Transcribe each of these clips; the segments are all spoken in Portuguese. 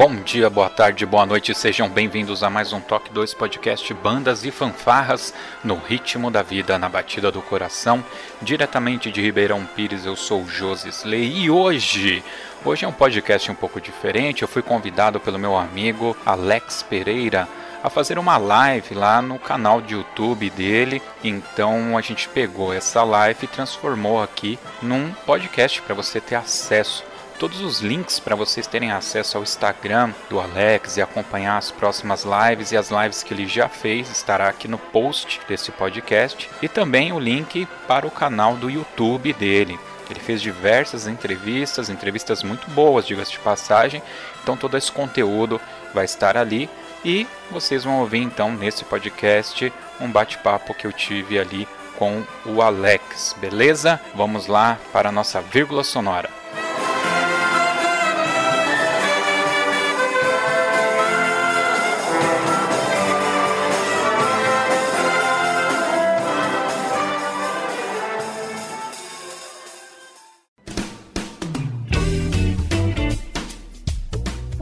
Bom dia, boa tarde, boa noite, sejam bem-vindos a mais um Toque 2 podcast Bandas e Fanfarras no ritmo da vida, na batida do coração, diretamente de Ribeirão Pires. Eu sou Joses Lei e hoje, hoje é um podcast um pouco diferente. Eu fui convidado pelo meu amigo Alex Pereira a fazer uma live lá no canal de YouTube dele. Então a gente pegou essa live e transformou aqui num podcast para você ter acesso todos os links para vocês terem acesso ao Instagram do Alex e acompanhar as próximas lives e as lives que ele já fez estará aqui no post desse podcast e também o link para o canal do YouTube dele. Ele fez diversas entrevistas, entrevistas muito boas, diga-se de passagem. Então todo esse conteúdo vai estar ali e vocês vão ouvir então nesse podcast um bate-papo que eu tive ali com o Alex, beleza? Vamos lá para a nossa vírgula sonora.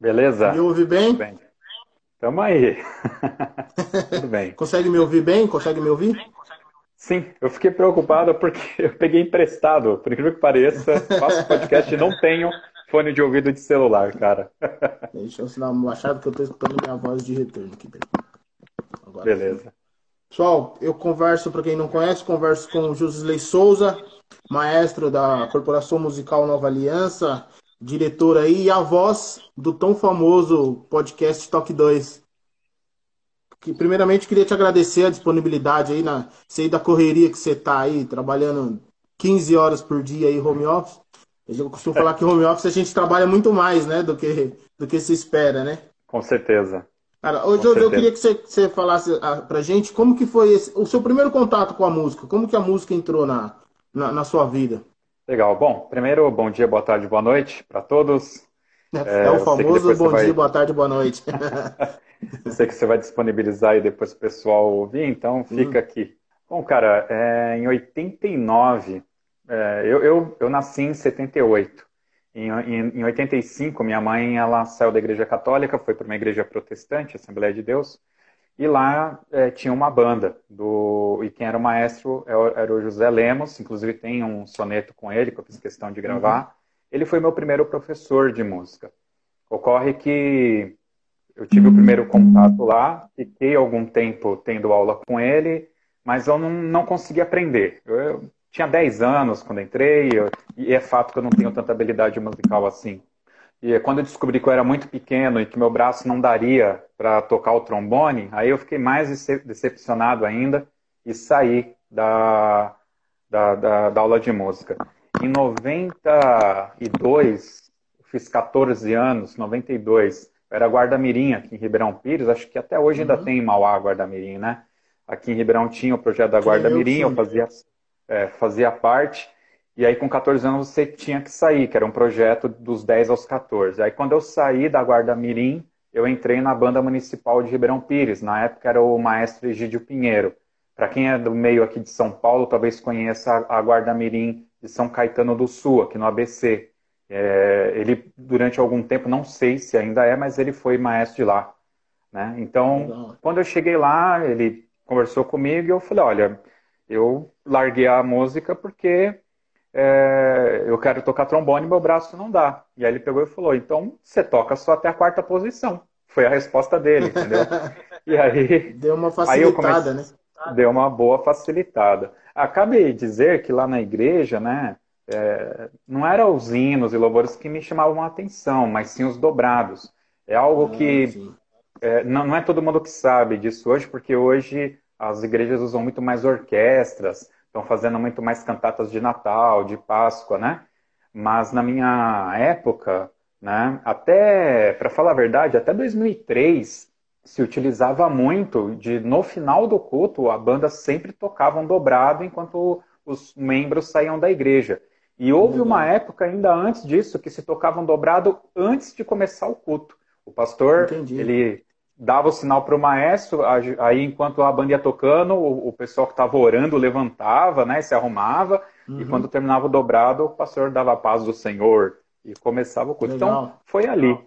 Beleza? Me ouve bem? Tudo bem. Tamo aí. Tudo bem. Consegue me ouvir bem? Consegue me ouvir? Sim, eu fiquei preocupado porque eu peguei emprestado. Por incrível que pareça, faço podcast e não tenho fone de ouvido de celular, cara. Deixa eu assinar uma machado que eu tô escutando minha voz de retorno aqui. Agora, Beleza. Pessoal, eu converso, para quem não conhece, converso com o Josley Souza, maestro da Corporação Musical Nova Aliança, diretor aí e a voz do tão famoso podcast Toque 2. Que, primeiramente, queria te agradecer a disponibilidade aí, na, sei da correria que você tá aí, trabalhando 15 horas por dia aí, home office. Eu costumo falar que home office a gente trabalha muito mais, né, do que, do que se espera, né? Com certeza. Cara, hoje eu, eu queria que você, você falasse ah, pra gente como que foi esse, o seu primeiro contato com a música, como que a música entrou na, na, na sua vida. Legal. Bom, primeiro, bom dia, boa tarde, boa noite para todos. É, é o famoso bom vai... dia, boa tarde, boa noite. eu sei que você vai disponibilizar aí depois o pessoal ouvir, então fica hum. aqui. Bom, cara, é, em 89, é, eu, eu, eu nasci em 78. Em, em, em 85, minha mãe ela saiu da igreja católica, foi para uma igreja protestante, Assembleia de Deus, e lá é, tinha uma banda, do, e quem era o maestro é era o José Lemos, inclusive tem um soneto com ele, que eu fiz questão de gravar. Uhum. Ele foi meu primeiro professor de música. Ocorre que eu tive o primeiro contato lá, fiquei algum tempo tendo aula com ele, mas eu não, não consegui aprender. Eu, eu tinha 10 anos quando entrei, eu, e é fato que eu não tenho tanta habilidade musical assim. E quando eu descobri que eu era muito pequeno e que meu braço não daria para tocar o trombone, aí eu fiquei mais decepcionado ainda e saí da, da, da, da aula de música. Em 92, fiz 14 anos, 92, era guarda-mirim aqui em Ribeirão Pires, acho que até hoje uhum. ainda tem em Mauá guarda-mirim, né? Aqui em Ribeirão tinha o projeto da guarda-mirim, eu, eu, fazia, é, fazia parte. E aí, com 14 anos, você tinha que sair, que era um projeto dos 10 aos 14. Aí, quando eu saí da Guarda Mirim, eu entrei na Banda Municipal de Ribeirão Pires. Na época, era o maestro Egídio Pinheiro. Para quem é do meio aqui de São Paulo, talvez conheça a Guarda Mirim de São Caetano do Sul, aqui no ABC. É, ele, durante algum tempo, não sei se ainda é, mas ele foi maestro de lá. Né? Então, quando eu cheguei lá, ele conversou comigo e eu falei, olha, eu larguei a música porque é, eu quero tocar trombone meu braço não dá. E aí ele pegou e falou, então você toca só até a quarta posição. Foi a resposta dele, entendeu? e aí... Deu uma facilitada, comecei, né? Deu uma boa facilitada. Acabei de dizer que lá na igreja, né, é, não eram os hinos e louvores que me chamavam a atenção, mas sim os dobrados. É algo ah, que é, não, não é todo mundo que sabe disso hoje, porque hoje as igrejas usam muito mais orquestras, estão fazendo muito mais cantatas de Natal, de Páscoa, né? Mas na minha época, né, até, para falar a verdade, até 2003 se utilizava muito de no final do culto a banda sempre tocava um dobrado enquanto os membros saíam da igreja. E houve uma época ainda antes disso que se tocava um dobrado antes de começar o culto. O pastor, Entendi. ele dava o sinal para o maestro, aí enquanto a banda ia tocando, o, o pessoal que estava orando levantava, né, se arrumava, uhum. e quando terminava o dobrado, o pastor dava a paz do Senhor e começava o culto. Então, Legal. Então, foi ali.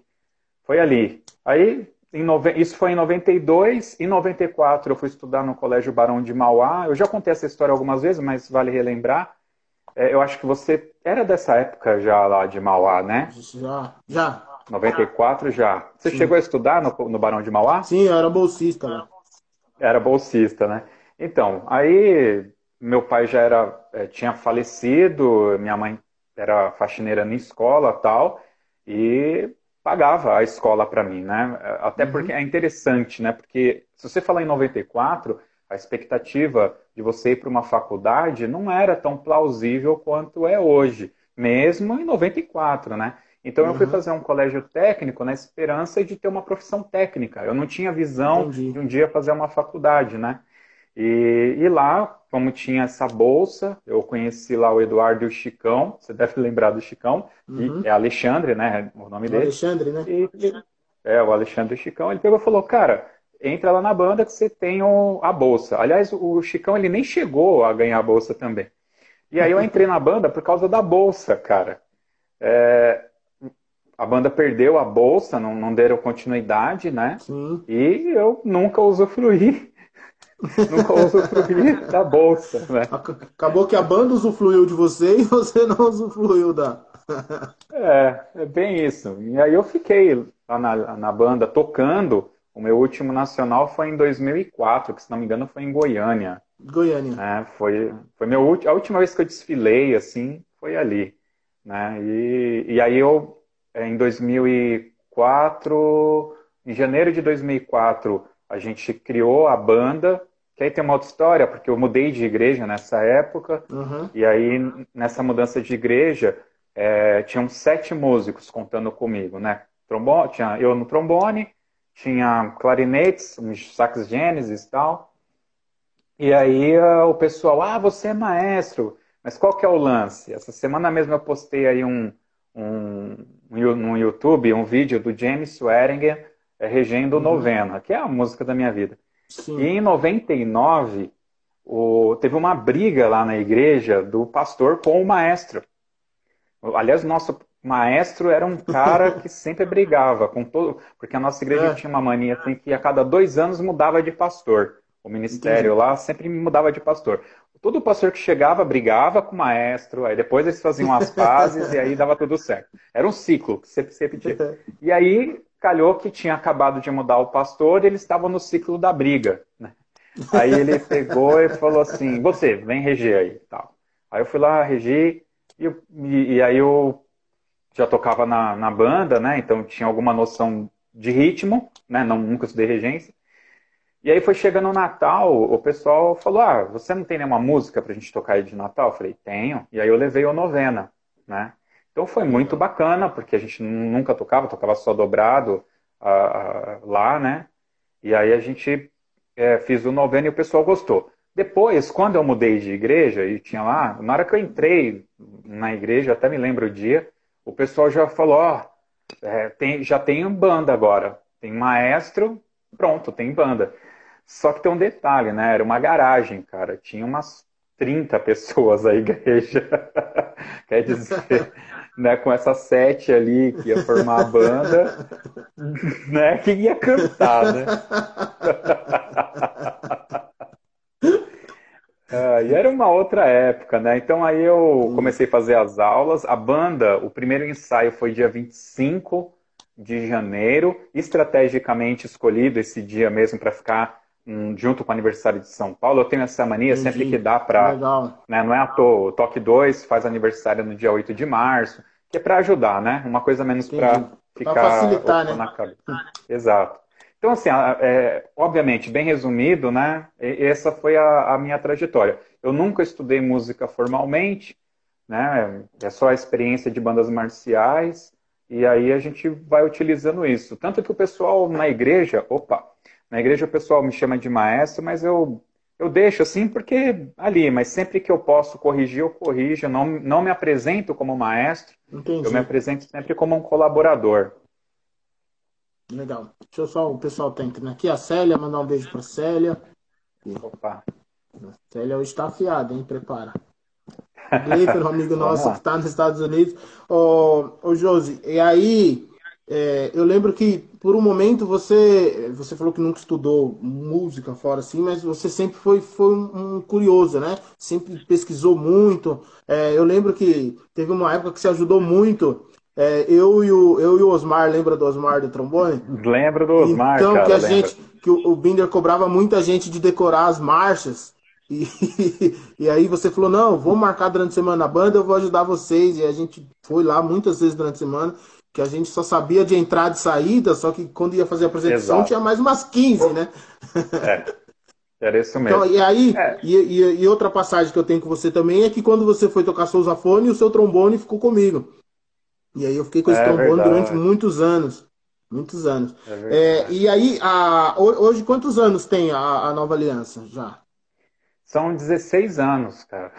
Foi ali. Aí, em nove... isso foi em 92, em 94 eu fui estudar no Colégio Barão de Mauá. Eu já contei essa história algumas vezes, mas vale relembrar. É, eu acho que você era dessa época já lá de Mauá, né? Já, já. 94 já. Você Sim. chegou a estudar no, no Barão de Mauá? Sim, eu era bolsista lá. Era bolsista, né? Então, aí meu pai já era, é, tinha falecido, minha mãe era faxineira na escola tal, e pagava a escola para mim, né? Até uhum. porque é interessante, né? Porque se você falar em 94, a expectativa de você ir para uma faculdade não era tão plausível quanto é hoje, mesmo em 94, né? Então uhum. eu fui uhum. fazer um colégio técnico na esperança de ter uma profissão técnica. Eu não tinha visão Entendi. de um dia fazer uma faculdade, né? E, e, lá, como tinha essa bolsa, eu conheci lá o Eduardo e o Chicão. Você deve lembrar do Chicão. Uhum. é Alexandre, né? O nome dele. Alexandre, né? E, é, o Alexandre Chicão. Ele pegou e falou, cara, entra lá na banda que você tem o, a bolsa. Aliás, o Chicão ele nem chegou a ganhar a bolsa também. E aí eu entrei na banda por causa da bolsa, cara. É, a banda perdeu a bolsa, não, não deram continuidade, né? Sim. E eu nunca usufruí. nunca usufruí da bolsa, né? Acabou que a banda usufruiu de você e você não usufruiu da. é, é bem isso. E aí eu fiquei lá na, na banda tocando. O meu último nacional foi em 2004, que se não me engano foi em Goiânia. Goiânia. É, foi foi meu, a última vez que eu desfilei, assim, foi ali. Né? E, e aí eu em 2004, em janeiro de 2004, a gente criou a banda, que aí tem uma outra história, porque eu mudei de igreja nessa época, uhum. e aí nessa mudança de igreja, é, tinham sete músicos contando comigo, né? Trombone, tinha eu no trombone, tinha clarinetes, uns sax gênesis e tal. E aí o pessoal, ah, você é maestro, mas qual que é o lance? Essa semana mesmo eu postei aí um, um, no YouTube um vídeo do James Swearinger é, regendo uhum. novena, que é a música da minha vida. Sim. E em 99, o, teve uma briga lá na igreja do pastor com o maestro. Aliás, o nosso maestro era um cara que sempre brigava com todo. Porque a nossa igreja é. tinha uma mania assim, que a cada dois anos mudava de pastor. O ministério Entendi. lá sempre mudava de pastor. Todo pastor que chegava brigava com o maestro, aí depois eles faziam as pazes e aí dava tudo certo. Era um ciclo que sempre se repetia. E aí calhou que tinha acabado de mudar o pastor e eles estavam no ciclo da briga. Né? Aí ele pegou e falou assim: Você, vem reger aí. Tal. Aí eu fui lá reger e, e, e aí eu já tocava na, na banda, né? Então tinha alguma noção de ritmo, né? Não, nunca estudei regência. E aí foi chegando o Natal, o pessoal falou: Ah, você não tem nenhuma música pra gente tocar aí de Natal? Eu falei, tenho. E aí eu levei o novena, né? Então foi muito bacana, porque a gente nunca tocava, tocava só dobrado. a, a, lá, né? E aí a gente é, fiz o noveno e o pessoal gostou. Depois, quando eu mudei de igreja e tinha lá, na hora que eu entrei na igreja, até me lembro o dia, o pessoal já falou, ó, é, tem, já tem banda agora, tem maestro, pronto, tem banda. Só que tem um detalhe, né? Era uma garagem, cara. Tinha umas 30 pessoas a igreja. Quer dizer, né, com essa sete ali que ia formar a banda, né, que ia cantar, né? Ah, e era uma outra época, né? Então aí eu comecei a fazer as aulas. A banda, o primeiro ensaio foi dia 25 de janeiro, estrategicamente escolhido esse dia mesmo para ficar um, junto com o aniversário de São Paulo. Eu tenho essa mania Entendi. sempre que dá para. Né, não é à toa. O Toque 2 faz aniversário no dia 8 de março, que é para ajudar, né? Uma coisa menos para ficar. Para facilitar, né? Na cabeça. Exato. Então, assim, é, obviamente, bem resumido, né? Essa foi a, a, minha trajetória. Eu nunca estudei música formalmente, né? É só a experiência de bandas marciais, e aí a gente vai utilizando isso. Tanto que o pessoal na igreja, opa, na igreja o pessoal me chama de maestro, mas eu, eu deixo assim porque ali, mas sempre que eu posso corrigir, eu corrijo. Eu não, não me apresento como maestro, Entendi. eu me apresento sempre como um colaborador. Legal. Deixa eu só, o pessoal tá entrando aqui. A Célia, mandar um beijo pra Célia. Opa. A Célia hoje tá afiada, hein? Prepara. Gleifer, um amigo nosso que está nos Estados Unidos. Ô, ô Josi, e aí, é, eu lembro que por um momento você você falou que nunca estudou música fora assim, mas você sempre foi, foi um, curioso, né? Sempre pesquisou muito. É, eu lembro que teve uma época que você ajudou muito é, eu, e o, eu e o Osmar, lembra do Osmar do trombone? Lembro do Osmar, Então, cara, que a gente, que o, o Binder cobrava muita gente de decorar as marchas. E, e aí você falou, não, vou marcar durante a semana a banda, eu vou ajudar vocês. E a gente foi lá muitas vezes durante a semana, que a gente só sabia de entrada e saída, só que quando ia fazer a apresentação Exato. tinha mais umas 15, né? É. Era isso mesmo. Então, e aí, é. e, e, e, outra passagem que eu tenho com você também é que quando você foi tocar sousafone, o seu trombone ficou comigo. E aí eu fiquei com esse é trombone durante muitos anos. Muitos anos. É é, e aí, a, hoje, quantos anos tem a, a Nova Aliança já? São 16 anos, cara.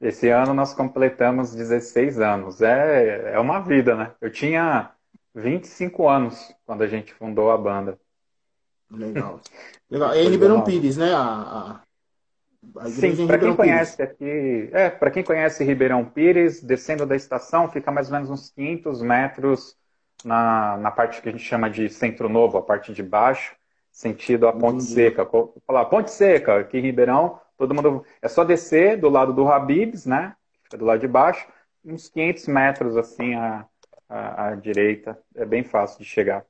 Esse ano nós completamos 16 anos. É, é uma vida, né? Eu tinha 25 anos quando a gente fundou a banda. Legal. Legal. É em Ribeirão Pires, né? A, Sim, para quem conhece aqui, é, para quem conhece Ribeirão Pires, descendo da estação, fica mais ou menos uns 500 metros na, na parte que a gente chama de Centro Novo, a parte de baixo, sentido a Ponte Entendi. Seca. Falar Ponte Seca, aqui em Ribeirão, todo mundo é só descer do lado do Habibs, né? Fica do lado de baixo, uns 500 metros assim à, à, à direita, é bem fácil de chegar.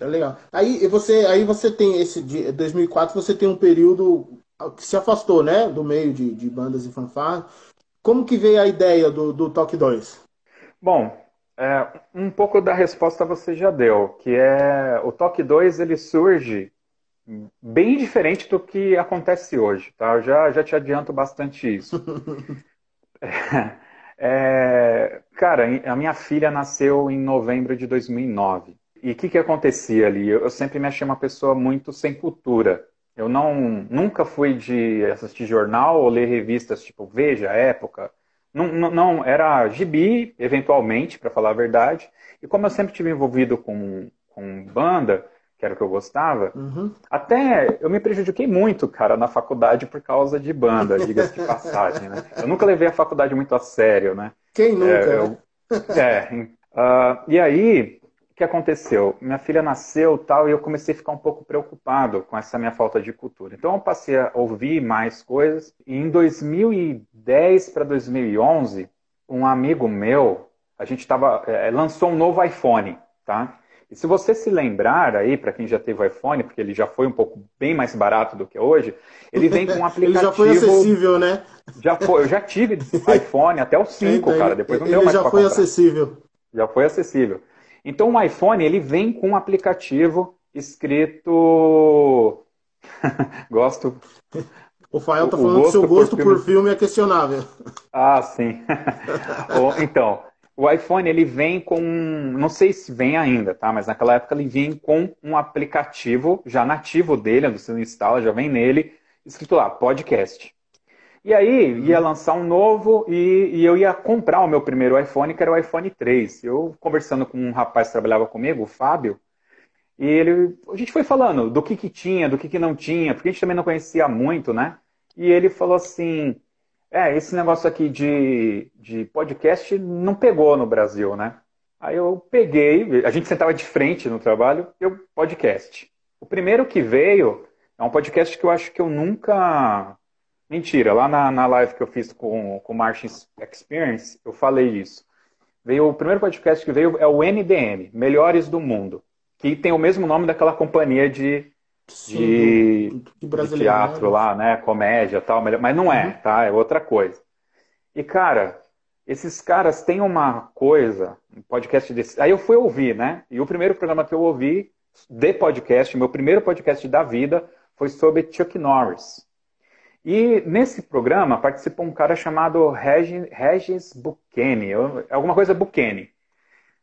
É legal. Aí você, aí você tem esse de 2004, você tem um período que se afastou, né, do meio de, de bandas e fanfarras. Como que veio a ideia do, do Toque 2? Bom, é, um pouco da resposta você já deu, que é o Toque 2 ele surge bem diferente do que acontece hoje, tá? Eu já, já te adianto bastante isso. é, é, cara, a minha filha nasceu em novembro de 2009. E o que, que acontecia ali? Eu sempre me achei uma pessoa muito sem cultura. Eu não nunca fui de assistir jornal ou ler revistas tipo Veja, Época. Não, não, não era gibi, eventualmente, para falar a verdade. E como eu sempre tive envolvido com, com banda, que era o que eu gostava, uhum. até eu me prejudiquei muito, cara, na faculdade por causa de banda, diga-se de passagem, né? Eu nunca levei a faculdade muito a sério, né? Quem nunca? É, eu, é uh, e aí, que aconteceu? Minha filha nasceu tal e eu comecei a ficar um pouco preocupado com essa minha falta de cultura. Então eu passei a ouvir mais coisas e em 2010 para 2011 um amigo meu a gente tava é, lançou um novo iPhone, tá? E se você se lembrar aí, para quem já teve iPhone, porque ele já foi um pouco bem mais barato do que hoje, ele vem com um aplicativo. ele já foi acessível, né? Já foi, eu já tive iPhone até o 5, então, cara. Depois não deu mais já foi comprar. acessível. Já foi acessível. Então o iPhone ele vem com um aplicativo escrito gosto o Fael tá falando que seu gosto por filme... por filme é questionável. Ah, sim. então, o iPhone ele vem com, não sei se vem ainda, tá? Mas naquela época ele vinha com um aplicativo já nativo dele, você instala, já vem nele, escrito lá, podcast. E aí ia lançar um novo e, e, eu ia comprar o meu primeiro iPhone, que era o iPhone 3. Eu conversando com um rapaz que trabalhava comigo, o Fábio, e ele, a gente foi falando do que, que tinha, do que, que não tinha, porque a gente também não conhecia muito, né? E ele falou assim: é, esse negócio aqui de, de podcast não pegou no Brasil, né? Aí eu peguei, a gente sentava de frente no trabalho, eu, podcast. O primeiro que veio é um podcast que eu acho que eu nunca. Mentira, lá na, na live que eu fiz com, o Martin Experience, eu falei isso. Veio, o primeiro podcast que veio é o NDM, Melhores do Mundo que tem o mesmo nome daquela companhia de, de, de, de teatro né? lá, né? Comédia tal, mas não é, uhum. tá? É outra coisa. E, cara, esses caras têm uma coisa, um podcast desse. Aí eu fui ouvir, né? E o primeiro programa que eu ouvi de podcast, meu primeiro podcast da vida, foi sobre Chuck Norris. E nesse programa participou um cara chamado Regis, Regis Bucheni, alguma coisa Bucheni.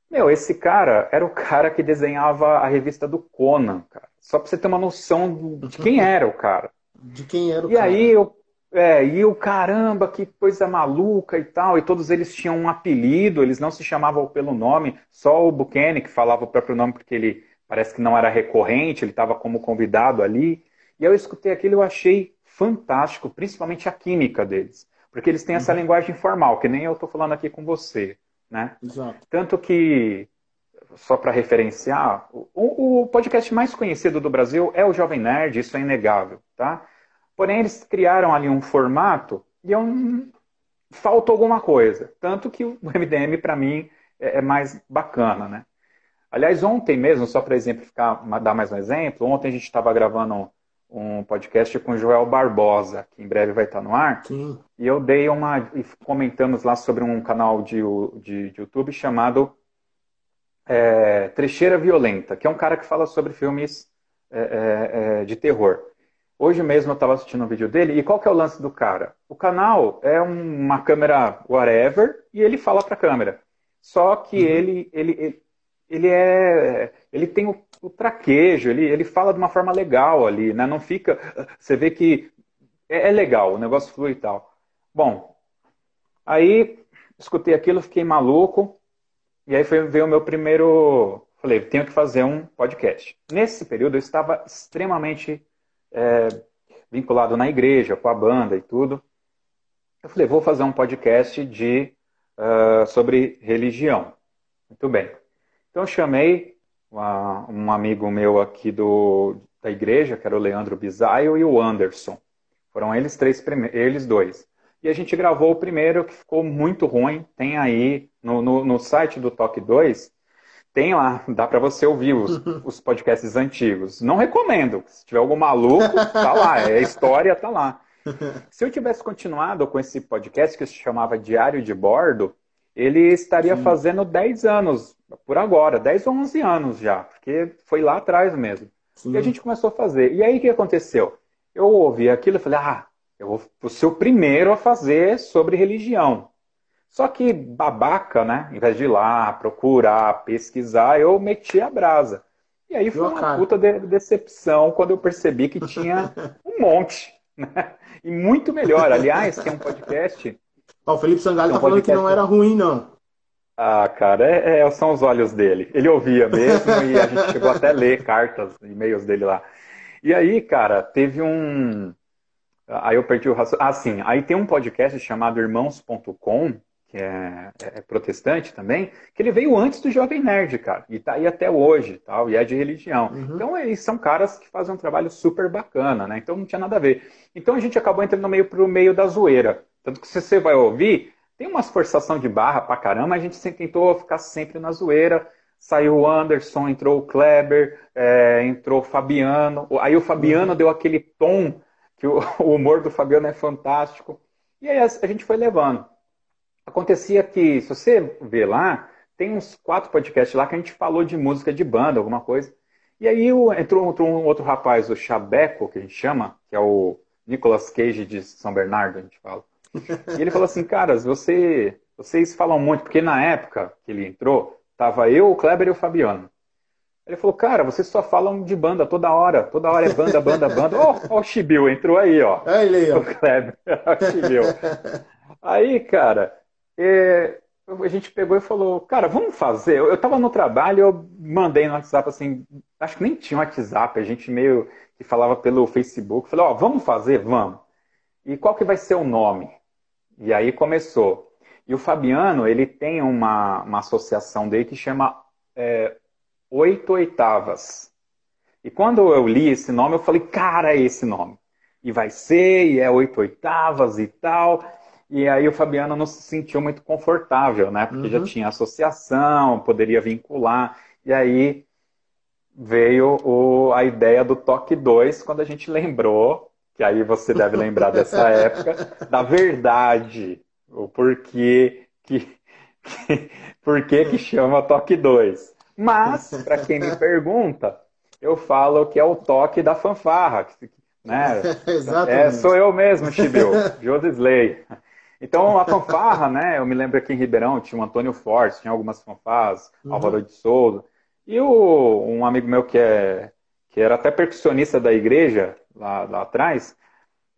Meu, esse cara era o cara que desenhava a revista do Conan, cara. Só pra você ter uma noção de quem era o cara. De quem era o e cara. E aí eu. É, e o caramba, que coisa maluca e tal. E todos eles tinham um apelido, eles não se chamavam pelo nome, só o Buchanan que falava o próprio nome porque ele parece que não era recorrente, ele estava como convidado ali. E eu escutei aquilo e eu achei fantástico, principalmente a química deles. Porque eles têm essa uhum. linguagem formal, que nem eu estou falando aqui com você. Né? Exato. Tanto que, só para referenciar, o, o, podcast mais conhecido do Brasil é o Jovem Nerd, isso é inegável. Tá? Porém, eles criaram ali um formato e faltou alguma coisa. Tanto que o MDM, para mim, é, é, mais bacana. Né? Aliás, ontem mesmo, só para exemplificar, dar mais um exemplo, ontem a gente estava gravando um podcast com o Joel Barbosa, que em breve vai estar no ar. Sim. E eu dei uma. E comentamos lá sobre um canal de, de, de YouTube chamado é, Trecheira Violenta, que é um cara que fala sobre filmes é, é, é de terror. Hoje mesmo eu estava assistindo um vídeo dele, e qual que é o lance do cara? O canal é uma câmera whatever, e ele fala para a câmera. Só que uhum. ele, ele, ele, ele, é. Ele tem o o traquejo, ele, ele fala de uma forma legal ali, né? Não fica. Você vê que é, é legal, o negócio flui e tal. Bom, aí escutei aquilo, fiquei maluco, e aí foi, veio o meu primeiro. Falei, tenho que fazer um podcast. Nesse período eu estava extremamente é, vinculado na igreja, com a banda e tudo. Eu falei, vou fazer um podcast de, uh, sobre religião. Muito bem. Então eu chamei uma, um amigo meu aqui do, da igreja, que era o Leandro Bisaio, e o Anderson. Foram eles três, eles dois. E a gente gravou o primeiro, que ficou muito ruim. Tem aí no, no, no site do Toque 2, tem lá, dá para você ouvir os, os podcasts antigos. Não recomendo. Se tiver algum maluco, tá lá. É a história, tá lá. Se eu tivesse continuado com esse podcast que se chamava Diário de Bordo, ele estaria Sim. fazendo 10 anos por agora, 10 ou 11 anos já, porque foi lá atrás mesmo. Sim. E a gente começou a fazer. E aí o que aconteceu? Eu ouvi aquilo e falei, ah, eu vou ser o primeiro a fazer sobre religião. Só que babaca, né? Em vez de ir lá, procurar, pesquisar, eu meti a brasa. E aí foi uma puta de decepção quando eu percebi que tinha um monte. Né? E muito melhor. Aliás, tem um podcast. o Felipe Sangalho tá falando que não era ruim, não. Ah, cara, é, é, são os olhos dele. Ele ouvia mesmo e a gente chegou até a ler cartas, e-mails dele lá. E aí, cara, teve um. Aí eu perdi o raciocínio. Ah, sim. Aí tem um podcast chamado Irmãos.com, que é, é, protestante também, que ele veio antes do Jovem Nerd, cara. E tá aí até hoje, tal, e é de religião. Uhum. Então, eles são caras que fazem um trabalho super bacana, né? Então não tinha nada a ver. Então a gente acabou entrando meio pro meio da zoeira. Tanto que se você vai ouvir, tem umas forçação de barra pra caramba, a gente sempre tentou ficar sempre na zoeira. Saiu o Anderson, entrou o Kleber, é, entrou o Fabiano. Aí o Fabiano uhum. deu aquele tom, que o, o, humor do Fabiano é fantástico. E aí a, a gente foi levando. Acontecia que, se você ver lá, tem uns quatro podcasts lá que a gente falou de música de banda, alguma coisa. E aí entrou, entrou um outro rapaz, o Chabeco, que a gente chama, que é o Nicolas Cage de São Bernardo, a gente fala. E ele falou assim, caras, você vocês falam muito, porque na época que ele entrou, tava eu, o Kleber e o Fabiano. Ele falou, cara, vocês só falam de banda toda hora. Toda hora é banda, banda, banda. Ó, oh, oh, o Chibiu entrou aí, ó. Olha ele aí, ó. O Kleber, o Chibiu. Aí, cara, é, a gente pegou e falou, cara, vamos fazer. Eu, eu tava no trabalho, eu mandei no WhatsApp assim, acho que nem tinha WhatsApp, a gente meio que falava pelo Facebook. Falei, ó, oh, vamos fazer? Vamos. E qual que vai ser o nome? E aí começou. E o Fabiano, ele tem uma, uma associação dele que chama é, Oito Oitavas. E quando eu li esse nome, eu falei, cara, é esse nome. E vai ser, e é oito oitavas e tal. E aí o Fabiano não se sentiu muito confortável, né? Porque uhum. já tinha associação, poderia vincular. E aí veio o, a ideia do toque 2, quando a gente lembrou, que aí você deve lembrar dessa época, da verdade. O porquê que, que, porquê que chama toque 2. Mas, para quem me pergunta, eu falo que é o toque da fanfarra. Né? Exatamente. É, sou eu mesmo, Chibeu, Josisley. Então, a fanfarra, né? Eu me lembro aqui em Ribeirão tinha o Antônio Fortes, tinha algumas fanfarras, uhum. Álvaro de Souza. E o, um amigo meu que, é, que era até percussionista da igreja, lá, lá atrás,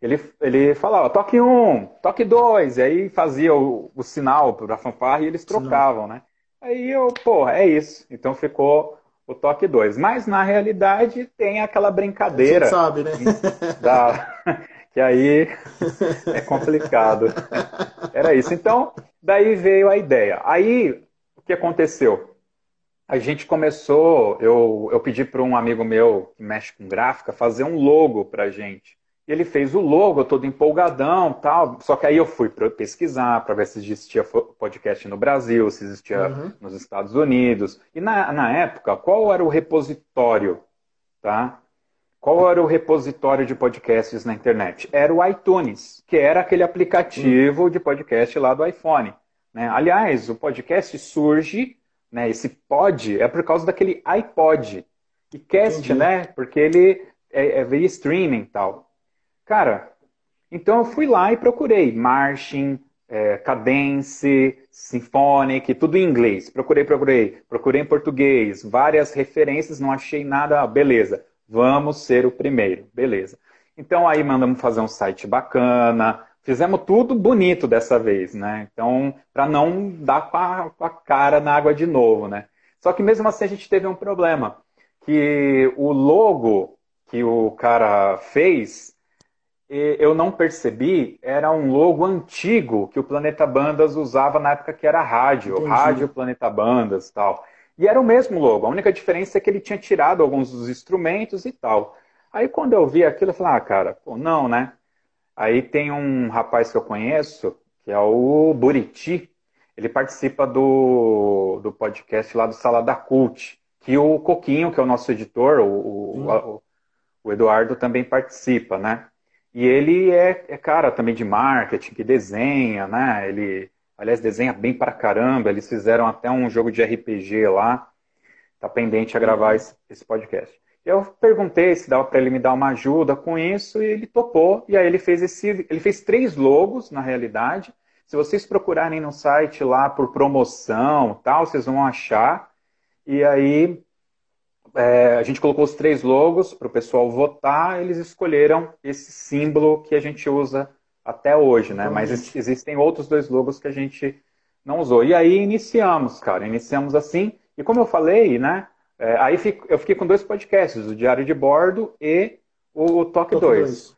ele, ele falava, toque um, toque dois, e aí fazia o, o sinal para a fanfarra e eles trocavam, né? Aí eu, pô, é isso. Então ficou o toque 2. Mas na realidade tem aquela brincadeira. Você sabe, né? Da, que aí é complicado. Era isso. Então, daí veio a ideia. Aí, o que aconteceu? A gente começou, eu, eu pedi para um amigo meu que mexe com gráfica fazer um logo para gente ele fez o logo todo empolgadão tal. Só que aí eu fui pesquisar para ver se existia podcast no Brasil, se existia uhum. nos Estados Unidos. E na, na época, qual era o repositório? Tá? Qual era o repositório de podcasts na internet? Era o iTunes, que era aquele aplicativo uhum. de podcast lá do iPhone. Né? Aliás, o podcast surge, né, esse pod, é por causa daquele iPod. E cast, Entendi. né? Porque ele é, é via streaming e tal. Cara, então eu fui lá e procurei Marching, é, Cadence, Symphonic, tudo em inglês. Procurei, procurei, procurei em português, várias referências, não achei nada, beleza. Vamos ser o primeiro, beleza. Então aí mandamos fazer um site bacana, fizemos tudo bonito dessa vez, né? Então, para não dar com a, com a cara na água de novo, né? Só que mesmo assim a gente teve um problema, que o logo que o cara fez eu não percebi, era um logo antigo que o Planeta Bandas usava na época que era rádio, Entendi. rádio Planeta Bandas e tal. E era o mesmo logo, a única diferença é que ele tinha tirado alguns dos instrumentos e tal. Aí quando eu vi aquilo, eu falei, ah, cara, pô, não, né? Aí tem um rapaz que eu conheço, que é o Buriti, ele participa do, do podcast lá do Salada Cult, que o Coquinho, que é o nosso editor, o, o, o Eduardo também participa, né? E ele é, é cara também de marketing, que desenha, né? Ele, aliás, desenha bem pra caramba. Eles fizeram até um jogo de RPG lá. Tá pendente a gravar esse, esse podcast. Eu perguntei se dava para ele me dar uma ajuda com isso e ele topou. E aí ele fez esse, ele fez três logos na realidade. Se vocês procurarem no site lá por promoção, tal, vocês vão achar. E aí é, a gente colocou os três logos para o pessoal votar, eles escolheram esse símbolo que a gente usa até hoje, né? Mas existem outros dois logos que a gente não usou. E aí iniciamos, cara, iniciamos assim. E como eu falei, né? É, aí eu fiquei com dois podcasts, o Diário de Bordo e o Toque 2.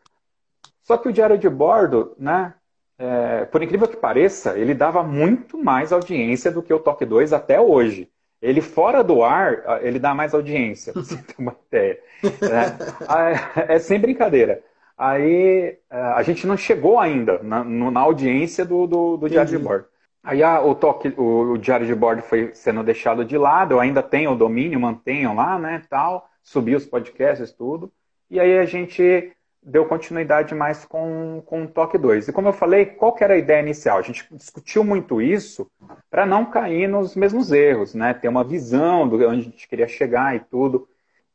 Só que o Diário de Bordo, né? É, por incrível que pareça, ele dava muito mais audiência do que o Toque 2 até hoje. Ele fora do ar, ah, ele dá mais audiência, pra você ter uma ideia. Né? Ah, é sem brincadeira. Aí ah, a gente não chegou ainda na, na audiência do, do, do diário de bordo. Aí a, o, toque, o, o, diário de bordo foi sendo deixado de lado, eu ainda tenho o domínio, mantenho lá, né, tal, subi os podcasts, tudo. E aí a gente deu continuidade mais com, com o toque 2. E como eu falei, qual que era a ideia inicial? A gente discutiu muito isso para não cair nos mesmos erros, né? Ter uma visão do onde a gente queria chegar e tudo.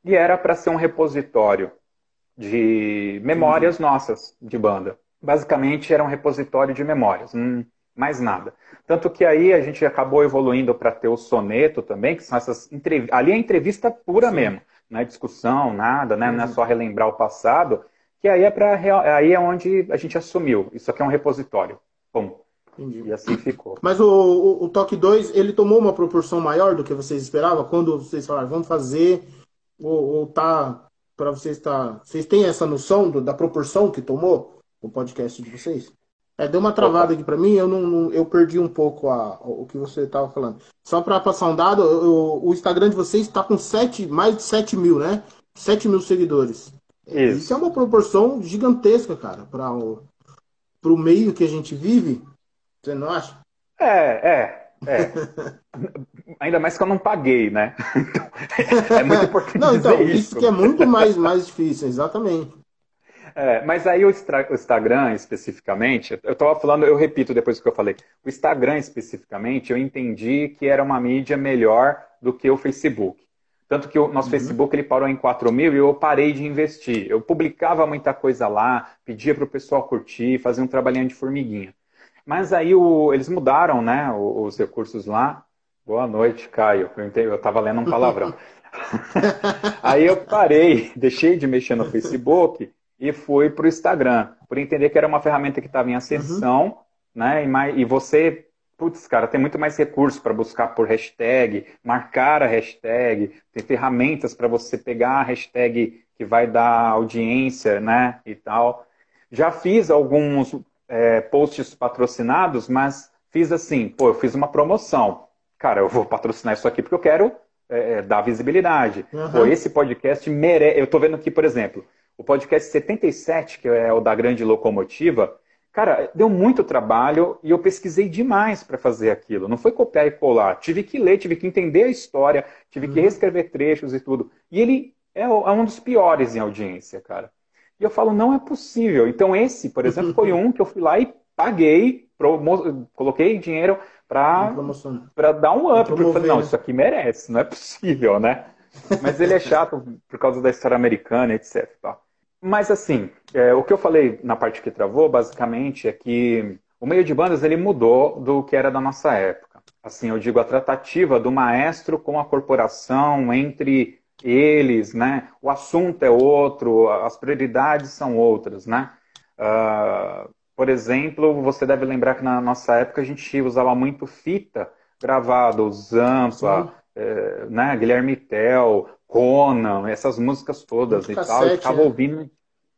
E era para ser um repositório de memórias nossas de banda. Basicamente era um repositório de memórias. Um, mais nada. Tanto que aí a gente acabou evoluindo para ter o soneto também, que são essas entrevistas. Ali é entrevista pura Sim. mesmo, não é discussão, nada, né? Não é só relembrar o passado. Que aí é para aí é onde a gente assumiu. Isso aqui é um repositório. Pum. Entendi. E assim ficou. Mas o, o, o Toque 2, ele tomou uma proporção maior do que vocês esperavam? Quando vocês falaram, vamos fazer, ou, ou tá. Para vocês estar. Vocês têm essa noção do, da proporção que tomou o podcast de vocês? É, deu uma travada aqui para mim, eu não, não, eu perdi um pouco a, o que você estava falando. Só para passar um dado, eu, o Instagram de vocês está com sete, mais de 7 mil, né? 7 mil seguidores. Isso. Isso é uma proporção gigantesca, cara, para o pro meio que a gente vive. Você não acha? É, é. É. Ainda mais que eu não paguei, né? Então, é muito importante não, então, isso. isso que é muito mais, mais difícil, exatamente. É, mas aí o, Instagram especificamente, eu estava falando, eu repito depois do que eu falei, o Instagram especificamente, eu entendi que era uma mídia melhor do que o Facebook. Tanto que o nosso uhum. Facebook ele parou em 4 mil e eu parei de investir. Eu publicava muita coisa lá, pedia para o pessoal curtir, fazia um trabalhinho de formiguinha. Mas aí o, eles mudaram né, os recursos lá. Boa noite, Caio. Eu estava lendo um palavrão. aí eu parei, deixei de mexer no Facebook e fui para o Instagram, por entender que era uma ferramenta que estava em ascensão, uhum. né? E, mais, e você, putz, cara, tem muito mais recursos para buscar por hashtag, marcar a hashtag, tem ferramentas para você pegar a hashtag que vai dar audiência, né? E tal. Já fiz alguns é, posts patrocinados, mas fiz assim, pô, eu fiz uma promoção. Cara, eu vou patrocinar isso aqui porque eu quero é, dar visibilidade. Uhum. Pô, esse podcast merece. Eu estou vendo aqui, por exemplo, o podcast 77, que é o da Grande Locomotiva, cara, deu muito trabalho e eu pesquisei demais para fazer aquilo. Não foi copiar e colar. Tive que ler, tive que entender a história, tive uhum. que reescrever trechos e tudo. E ele é, é um dos piores em audiência, cara. E eu falo, não é possível. Então, esse, por exemplo, foi um que eu fui lá e paguei, promo... coloquei dinheiro para dar um up. Porque eu falei, não, isso aqui merece, não é possível, né? Mas ele é chato por causa da história americana, etc. Tá? Mas assim, é, o que eu falei na parte que travou, basicamente, é que o meio de bandas ele mudou do que era da nossa época. Assim, eu digo a tratativa do maestro com a corporação entre eles, né? O assunto é outro, as prioridades são outras, né? Uh, por exemplo, você deve lembrar que na nossa época a gente usava muito fita gravada, Zampa, é, né? Guilherme Tell, Conan, essas músicas todas Muito e cassete, tal. Eu ficava é. ouvindo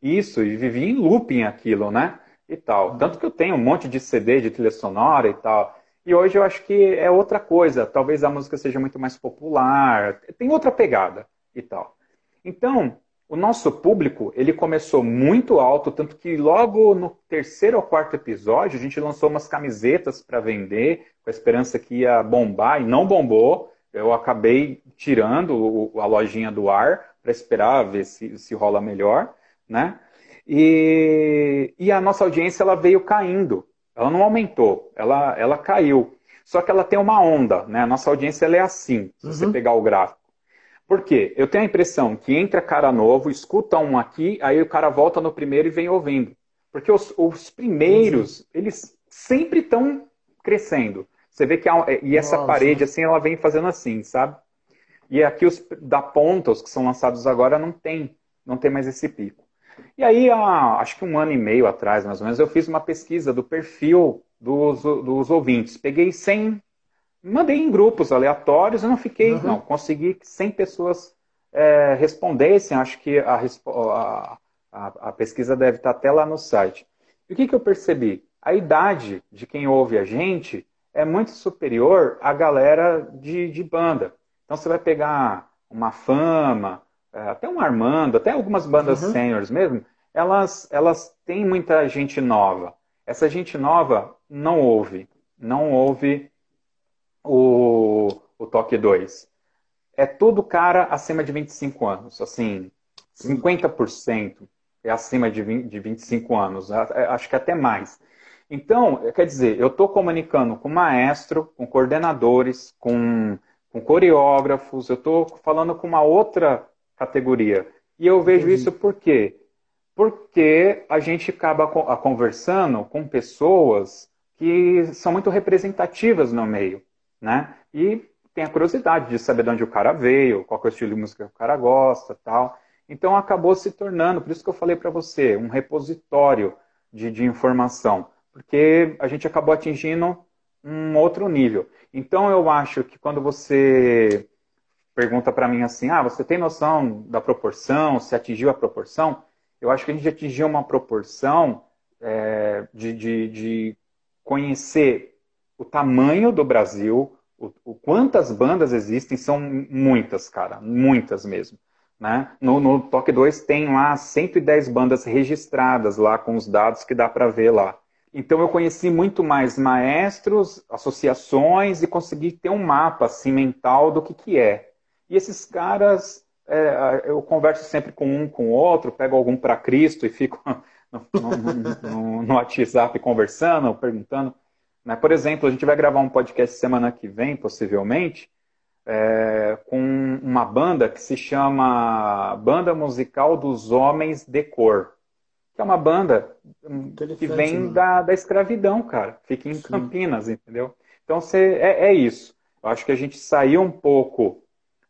isso e vivia em looping aquilo, né? E tal. Uhum. Tanto que eu tenho um monte de CD de trilha sonora e tal. E hoje eu acho que é outra coisa. Talvez a música seja muito mais popular, tem outra pegada e tal. Então, o nosso público, ele começou muito alto, tanto que logo no terceiro ou quarto episódio, a gente lançou umas camisetas para vender, com a esperança que ia bombar, e não bombou eu acabei tirando a lojinha do ar para esperar ver se, se rola melhor, né? E, e a nossa audiência ela veio caindo, ela não aumentou, ela, ela caiu. Só que ela tem uma onda, né? A nossa audiência ela é assim, se uhum. você pegar o gráfico. Por quê? Eu tenho a impressão que entra cara novo, escuta um aqui, aí o cara volta no primeiro e vem ouvindo. Porque os, os primeiros, eles sempre estão crescendo. Você vê que há, e essa Nossa. parede assim, ela vem fazendo assim, sabe? E aqui os da ponta, os que são lançados agora, não tem, não tem mais esse pico. E aí, há, acho que um ano e meio atrás, mais ou menos, eu fiz uma pesquisa do perfil dos, dos ouvintes. Peguei 100, mandei em grupos aleatórios, eu não fiquei, uhum. não, consegui que 100 pessoas é, respondessem. Acho que a, a, a, a, pesquisa deve estar até lá no site. E o que, que eu percebi? A idade de quem ouve a gente é muito superior à galera de, de banda. Então você vai pegar uma Fama, é, até um Armando, até algumas bandas uhum. seniors mesmo, elas, elas têm muita gente nova. Essa gente nova não ouve, não ouve o, o Toque 2. É todo cara acima de 25 anos, assim, 50% é acima de, 20, de 25 anos, acho que até mais. Então, quer dizer, eu estou comunicando com maestro, com coordenadores, com, com coreógrafos, eu estou falando com uma outra categoria. E eu vejo Entendi. isso por quê? Porque a gente acaba conversando com pessoas que são muito representativas no meio, né? E tem a curiosidade de saber de onde o cara veio, qual é o estilo de música que o cara gosta, tal. Então acabou se tornando, por isso que eu falei para você, um repositório de, de informação, porque a gente acabou atingindo um outro nível. Então eu acho que quando você pergunta para mim assim, ah, você tem noção da proporção, se atingiu a proporção? Eu acho que a gente atingiu uma proporção é, de, de, de, conhecer o tamanho do Brasil, o, o, quantas bandas existem, são muitas, cara, muitas mesmo. Né? No, no Toque 2 tem lá 110 bandas registradas lá com os dados que dá para ver lá. Então eu conheci muito mais maestros, associações e consegui ter um mapa assim mental do que que é. E esses caras, é, eu converso sempre com um, com o outro, pego algum para Cristo e fico no, no, no, no, WhatsApp conversando, perguntando. Né? Por exemplo, a gente vai gravar um podcast semana que vem, possivelmente, é, com uma banda que se chama Banda Musical dos Homens de Cor é uma banda que vem da, da escravidão, cara. Fica em Sim. Campinas, entendeu? Então você, é, é, isso. Eu acho que a gente saiu um pouco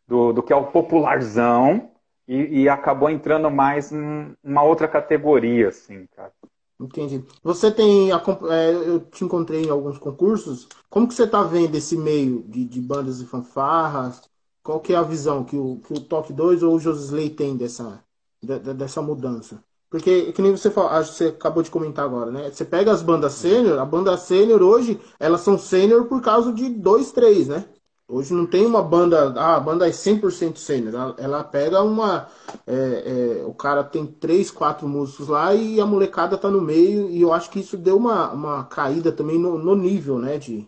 do, do que é o popularzão e, e acabou entrando mais em uma outra categoria, assim, cara. Entendi. Você tem. É, eu te encontrei em alguns concursos. Como que você está vendo esse meio de, de, bandas e fanfarras? Qual que é a visão que o, que o Toque 2 ou o Josley tem dessa, de, dessa mudança? Porque, que nem você que você acabou de comentar agora, né? Você pega as bandas sênior, a banda sênior hoje, elas são sênior por causa de dois, três, né? Hoje não tem uma banda, ah, a banda é 100% sênior. Ela, ela, pega uma. É, é, o cara tem três, quatro músicos lá e a molecada tá no meio. E eu acho que isso deu uma, uma caída também no, no nível, né? De,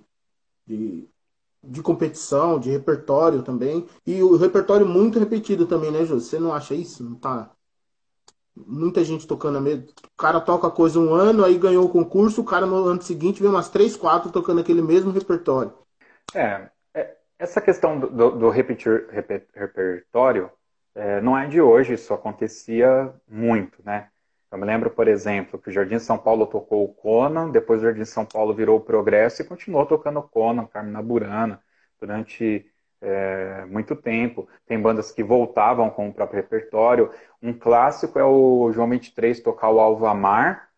de, de, competição, de repertório também. E o repertório muito repetido também, né, Jô? Você não acha isso? Não tá muita gente tocando a mesma. O cara toca a coisa um ano, aí ganhou o concurso, o cara no ano seguinte vem umas três, quatro tocando aquele mesmo repertório. É, é essa questão do, do, repetir, reper, repertório é, não é de hoje, isso acontecia muito, né? Eu me lembro, por exemplo, que o Jardim São Paulo tocou o Conan, depois o Jardim São Paulo virou o Progresso e continuou tocando Conan, Carmina Burana, durante é, muito tempo. Tem bandas que voltavam com o próprio repertório. Um clássico é o João 23 tocar o Alvamar.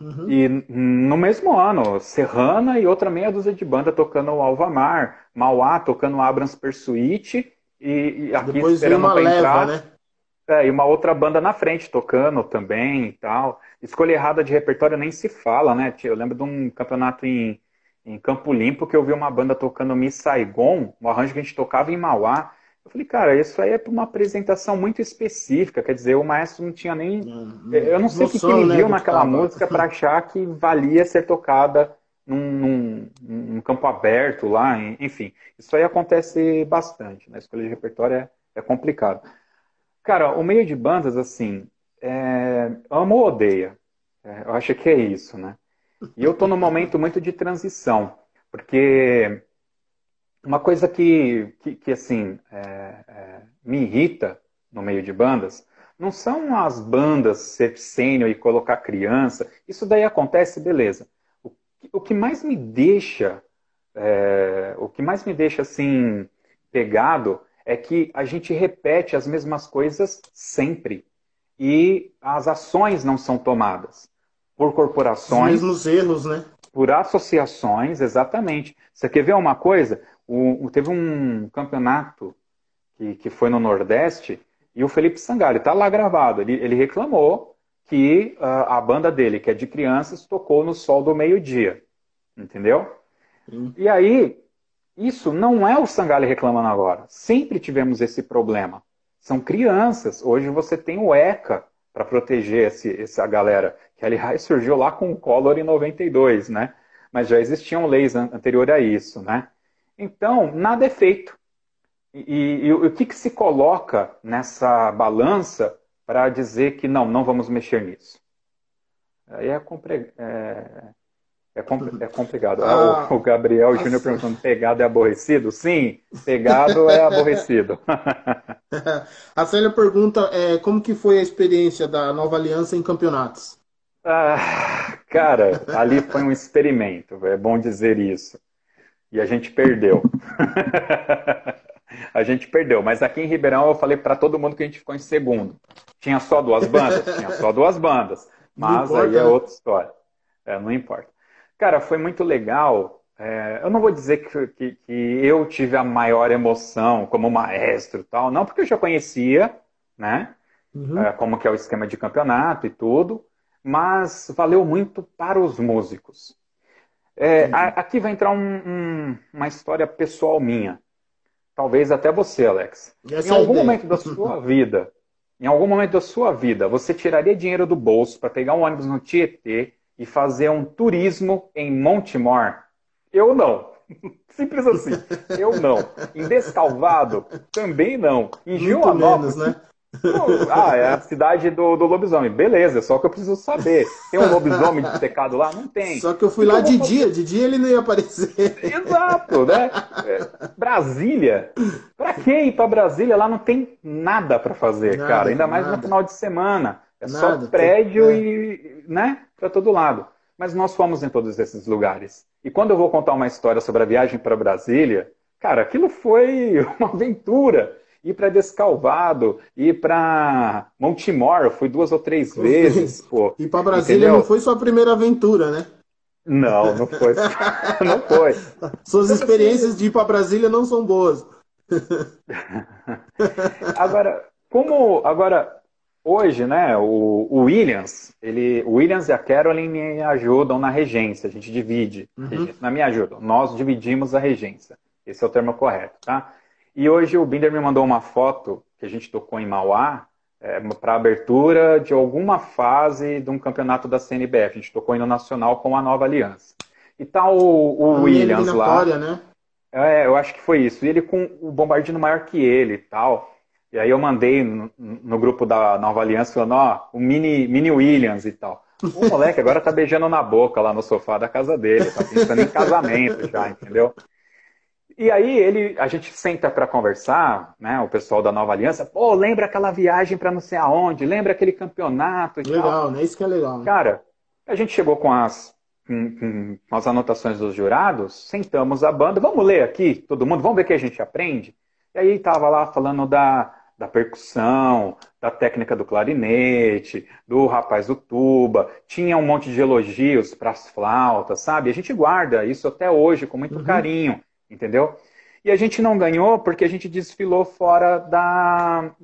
Uhum. E no mesmo ano, Serrana e outra meia dúzia de banda tocando o Alvamar, Mauá tocando o Abrams Persuite e, e aqui Depois esperando uma leva, entrar. Né? É, e uma outra banda na frente tocando também e tal. Escolha errada de repertório nem se fala, né? Eu lembro de um campeonato em em Campo Limpo que eu vi uma banda tocando Miss Saigon, um arranjo que a gente tocava em Mauá. Eu falei, cara, isso aí é para uma apresentação muito específica, quer dizer, o maestro não tinha nem. Hum, eu não sei o que, que ele né, viu naquela música para achar que valia ser tocada num, num, num, campo aberto lá, enfim. Isso aí acontece bastante, né? A escolha de repertório é, é complicado. Cara, o meio de bandas, assim, é... amo ou odeia. É, eu acho que é isso, né? E eu estou num momento muito de transição, porque uma coisa que, que, que assim, é, é, me irrita no meio de bandas não são as bandas ser sênior e colocar criança. Isso daí acontece, beleza. O, o que mais me deixa, é, o que mais me deixa assim pegado é que a gente repete as mesmas coisas sempre e as ações não são tomadas por corporações. Os mesmos erros, né? Por associações, exatamente. Você quer ver uma coisa? O, teve um campeonato que, que foi no Nordeste e o Felipe Sangalli está lá gravado. Ele, ele reclamou que uh, a banda dele, que é de crianças, tocou no sol do meio-dia. Entendeu? Hum. E aí, isso não é o Sangalli reclamando agora. Sempre tivemos esse problema. São crianças. Hoje você tem o ECA para proteger esse, essa galera que aliás surgiu lá com o Collor em 92, né? Mas já existiam leis an anterior a isso, né? Então, nada é feito. E, e, e o que, que se coloca nessa balança para dizer que não, não vamos mexer nisso? Aí é, compre... é... É, compl é, complicado. Ah, o, Gabriel Júnior perguntando: pegado é aborrecido? Sim, pegado é aborrecido. a Célia pergunta é, como que foi a experiência da Nova Aliança em campeonatos? Ah, Cara, ali foi um experimento, é bom dizer isso. E a gente perdeu. a gente perdeu, mas aqui em Ribeirão eu falei para todo mundo que a gente ficou em segundo. Tinha só duas bandas? Tinha só duas bandas. Mas importa, aí é né? outra história. É, não importa. Cara, foi muito legal. É, eu não vou dizer que, que, que, eu tive a maior emoção como maestro tal, não, porque eu já conhecia, né? Uhum. É, como que é o esquema de campeonato e tudo mas valeu muito para os músicos. É, a, aqui vai entrar um, um, uma história pessoal minha. Talvez até você, Alex. Essa em algum momento da sua vida, em algum momento da sua vida, você tiraria dinheiro do bolso para pegar um ônibus no Tietê e fazer um turismo em Montemor? Eu não. Simples assim. Eu não. Em Descalvado, também não. Em Gilmanópolis, né? ah, é a cidade do, do lobisomem. Beleza, só que eu preciso saber. Tem um lobisomem dissecado lá? Não tem. Só que eu fui então, lá de dia, de dia ele não ia aparecer. Exato, né? É, Brasília. Pra que ir pra Brasília? Lá não tem nada para fazer, nada, cara. Ainda mais nada. no final de semana. É nada, só prédio tem... É. e, né, pra todo lado. Mas nós fomos em todos esses lugares. E quando eu vou contar uma história sobre a viagem para Brasília, cara, aquilo foi uma aventura ir para Descalvado, ir para Montemor, eu fui duas ou três vezes. Pô, e para Brasília entendeu? não foi sua primeira aventura, né? Não, não foi. não foi. Suas experiências de ir para Brasília não são boas. agora, como agora hoje, né, o, o, Williams, ele, o Williams e a Carolyn me ajudam na regência, a gente divide, uhum. não me ajudam, nós dividimos a regência. Esse é o termo correto, tá? E hoje o Binder me mandou uma foto que a gente tocou em Mauá é, para abertura de alguma fase de um campeonato da CNBF. A gente tocou no Nacional com a Nova Aliança. E tá o, o Williams lá. Né? É, eu acho que foi isso. E ele com o bombardino maior que ele e tal. E aí eu mandei no, no grupo da Nova Aliança falando, ó, o mini, mini Williams e tal. O moleque agora tá beijando na boca lá no sofá da casa dele, tá pensando em casamento já, entendeu? E aí ele, a gente senta para conversar, né? O pessoal da Nova Aliança, pô, lembra aquela viagem para não sei aonde, lembra aquele campeonato e legal, tal. né? Isso que é legal. Né? Cara, a gente chegou com as com, com as anotações dos jurados, sentamos a banda, vamos ler aqui, todo mundo, vamos ver o que a gente aprende. E aí tava lá falando da, da percussão, da técnica do clarinete, do rapaz do tuba, tinha um monte de elogios para as flautas, sabe? A gente guarda isso até hoje com muito uhum. carinho entendeu? E a gente não ganhou porque a gente desfilou fora da,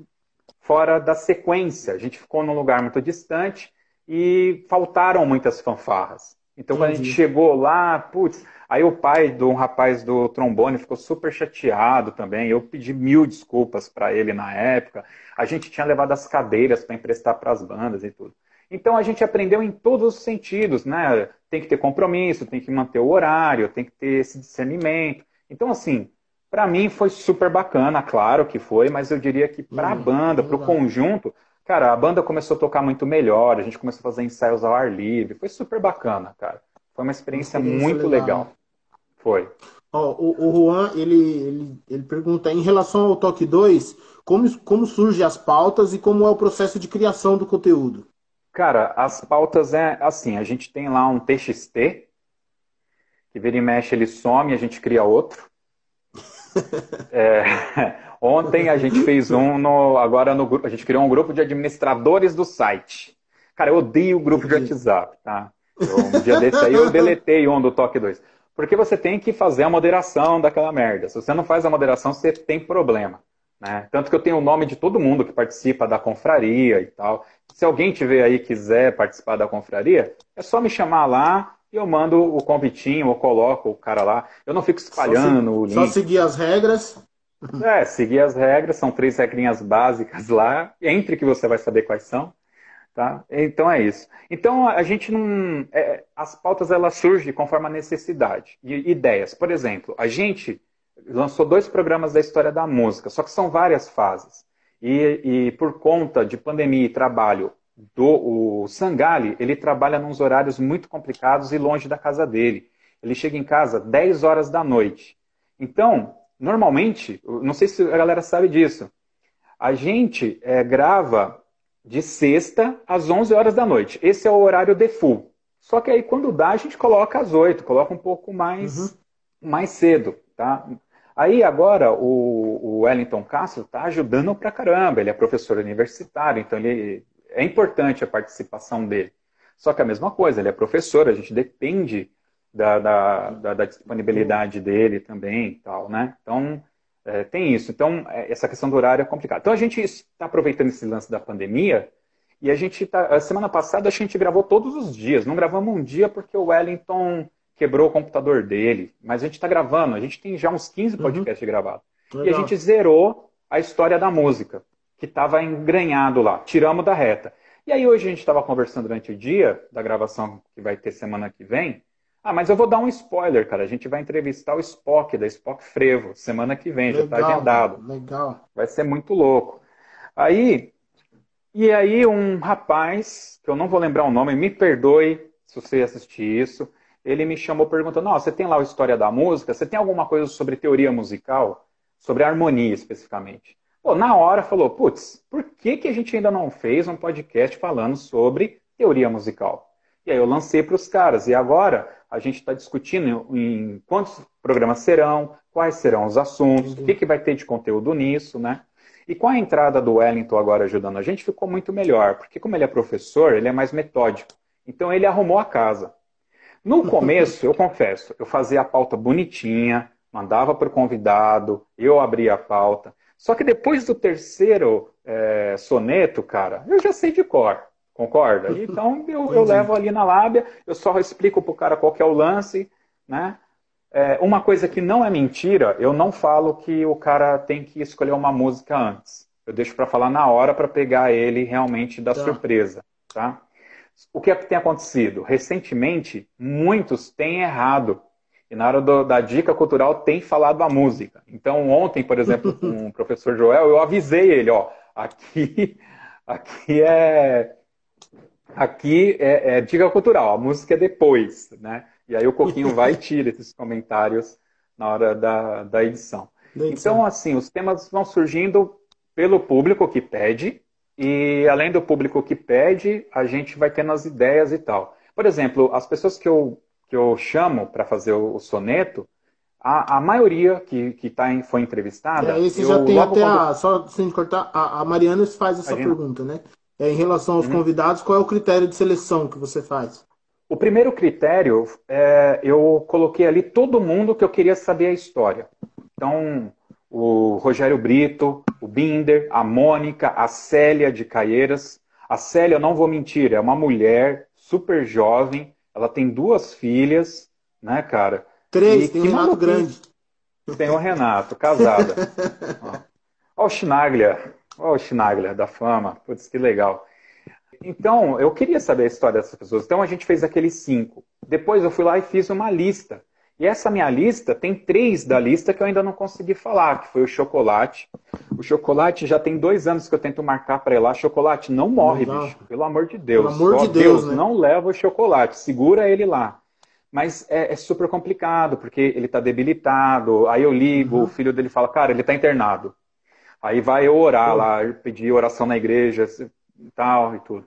fora da sequência. A gente ficou num lugar muito distante e faltaram muitas fanfarras. Então, quando a gente chegou lá, putz, aí o pai de um rapaz do trombone ficou super chateado também. Eu pedi mil desculpas para ele na época. A gente tinha levado as cadeiras para emprestar para as bandas e tudo. Então a gente aprendeu em todos os sentidos, né? Tem que ter compromisso, tem que manter o horário, tem que ter esse discernimento. Então, assim, para mim foi super bacana, claro que foi, mas eu diria que para a hum, banda, para o conjunto, cara, a banda começou a tocar muito melhor, a gente começou a fazer ensaios ao ar livre, foi super bacana, cara. Foi uma experiência, uma experiência muito legal. legal. Foi. Oh, o, o Juan, ele, ele, ele pergunta, em relação ao Toque 2, como, como surgem as pautas e como é o processo de criação do conteúdo? Cara, as pautas é assim, a gente tem lá um TXT, que vira e mexe ele some, a gente cria outro. É, ontem a gente fez um no, agora no a gente criou um grupo de administradores do site. Cara, eu odeio o grupo de WhatsApp, tá? Eu, um dia desse aí eu deletei um do Toque 2. Porque você tem que fazer a moderação daquela merda. Se você não faz a moderação, você tem problema. Né? Tanto que eu tenho o nome de todo mundo que participa da confraria e tal. Se alguém tiver aí quiser participar da confraria, é só me chamar lá e eu mando o convitinho, ou coloco o cara lá. Eu não fico espalhando só o link. Só seguir as regras. É, seguir as regras, são três regrinhas básicas lá, entre que você vai saber quais são. Tá? Então é isso. Então a gente não. É, as pautas elas surgem conforme a necessidade. E ideias. Por exemplo, a gente lançou dois programas da história da música, só que são várias fases. E, e por conta de pandemia e trabalho do o Sangali, ele trabalha nos horários muito complicados e longe da casa dele. Ele chega em casa 10 horas da noite. Então, normalmente, não sei se a galera sabe disso, a gente é, grava de sexta às 11 horas da noite. Esse é o horário de full. Só que aí quando dá, a gente coloca às oito, coloca um pouco mais, uhum. mais cedo, tá? Aí agora o, o Wellington Castro está ajudando pra caramba, ele é professor universitário, então ele é importante a participação dele. Só que a mesma coisa, ele é professor, a gente depende da, da, da, da disponibilidade dele também tal, né? Então, é, tem isso. Então, é, essa questão do horário é complicada. Então, a gente está aproveitando esse lance da pandemia e a gente tá. A semana passada a gente gravou todos os dias. Não gravamos um dia porque o Wellington quebrou o computador dele. Mas a gente está gravando. A gente tem já uns 15 uhum. podcasts uhum. gravados. Legal. E a gente zerou a história da música, que estava engranhado lá. Tiramos da reta. E aí hoje a gente estava conversando durante o dia da gravação que vai ter semana que vem. Ah, mas eu vou dar um spoiler, cara. A gente vai entrevistar o Spock, da Spock Frevo, semana que vem, legal, já está agendado. Legal. Vai ser muito louco. Aí, e aí um rapaz, que eu não vou lembrar o nome, me perdoe se você assistir isso, ele me chamou perguntando, você tem lá a História da Música, você tem alguma coisa sobre teoria musical? Sobre harmonia, especificamente. Pô, na hora falou, putz, por que, que a gente ainda não fez um podcast falando sobre teoria musical? E aí eu lancei para os caras. E agora a gente está discutindo em quantos programas serão, quais serão os assuntos, o que, que vai ter de conteúdo nisso, né? E com a entrada do Wellington agora ajudando a gente, ficou muito melhor, porque como ele é professor, ele é mais metódico. Então ele arrumou a casa. No começo, eu confesso, eu fazia a pauta bonitinha, mandava para o convidado, eu abria a pauta. Só que depois do terceiro é, soneto, cara, eu já sei de cor. Concorda? Então eu, eu levo ali na lábia, eu só explico para o cara qual é o lance, né? É, uma coisa que não é mentira, eu não falo que o cara tem que escolher uma música antes. Eu deixo para falar na hora para pegar ele realmente da tá. surpresa, tá? O que é que tem acontecido? Recentemente, muitos têm errado e na hora do, da dica cultural tem falado a música. Então, ontem, por exemplo, com o professor Joel, eu avisei ele, ó, aqui, aqui é aqui é, é, dica cultural, a música é depois, né? E aí o Coquinho vai e tira esses comentários na hora da, da edição. Então, assim, os temas vão surgindo pelo público que pede, e além do público que pede, a gente vai tendo as ideias e tal. Por exemplo, as pessoas que eu que eu chamo para fazer o, soneto, a, a maioria que, que tá em, foi entrevistada. É, esse já tem até quando... a. Só sem cortar, a, a Mariana faz essa pergunta, né? É, em relação aos uhum. convidados, qual é o critério de seleção que você faz? O primeiro critério, é, eu coloquei ali todo mundo que eu queria saber a história. Então, o Rogério Brito, o Binder, a Mônica, a Célia de Caieiras. A Célia, eu não vou mentir, é uma mulher super jovem, ela tem duas filhas, né, cara? Três, e tem o Renato grande. Tem o Renato, casada. Ó o Schnaglia, ó o Schnaglia da fama. Putz, que legal. Então, eu queria saber a história dessas pessoas. Então, a gente fez aqueles cinco. Depois, eu fui lá e fiz uma lista. E essa minha lista, tem três da lista que eu ainda não consegui falar, que foi o chocolate. O chocolate já tem dois anos que eu tento marcar para ir lá. Chocolate não morre, não. bicho. Pelo amor de Deus. Pelo amor de Deus, Deus né? não leva o chocolate. Segura ele lá. Mas é, é super complicado, porque ele está debilitado. Aí eu ligo, uhum. o filho dele fala, cara, ele está internado. Aí vai eu orar lá, pedir oração na igreja e tal e tudo.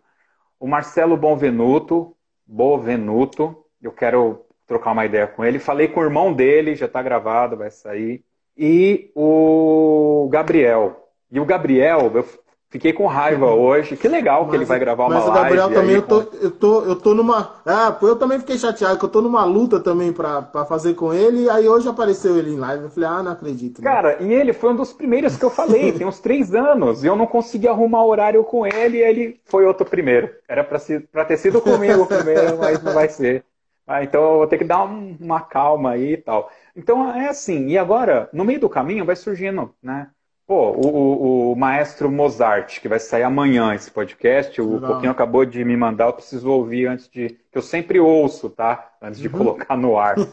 O Marcelo Bonvenuto, Bovenuto, eu quero trocar uma ideia com ele. Falei com o irmão dele, já está gravado, vai sair. E o Gabriel. E o Gabriel, eu fiquei com raiva uhum. hoje. Que legal mas, que ele vai gravar uma live. Mas o Gabriel também, eu, tô, eu, tô, eu tô numa. Ah, eu também fiquei chateado, que eu tô numa luta também pra, pra fazer com ele. Aí hoje apareceu ele em live. Eu falei, ah, não acredito. Né? Cara, e ele foi um dos primeiros que eu falei, tem uns três anos. E eu não consegui arrumar horário com ele e ele foi outro primeiro. Era pra, ser, pra ter sido comigo primeiro, mas não vai ser. Ah, então eu vou ter que dar um, uma calma aí e tal. Então é assim, e agora, no meio do caminho, vai surgindo, né? Pô, o, o, o maestro Mozart, que vai sair amanhã esse podcast, o Pouquinho acabou de me mandar, eu preciso ouvir antes de. que eu sempre ouço, tá? Antes de uhum. colocar no ar. uh,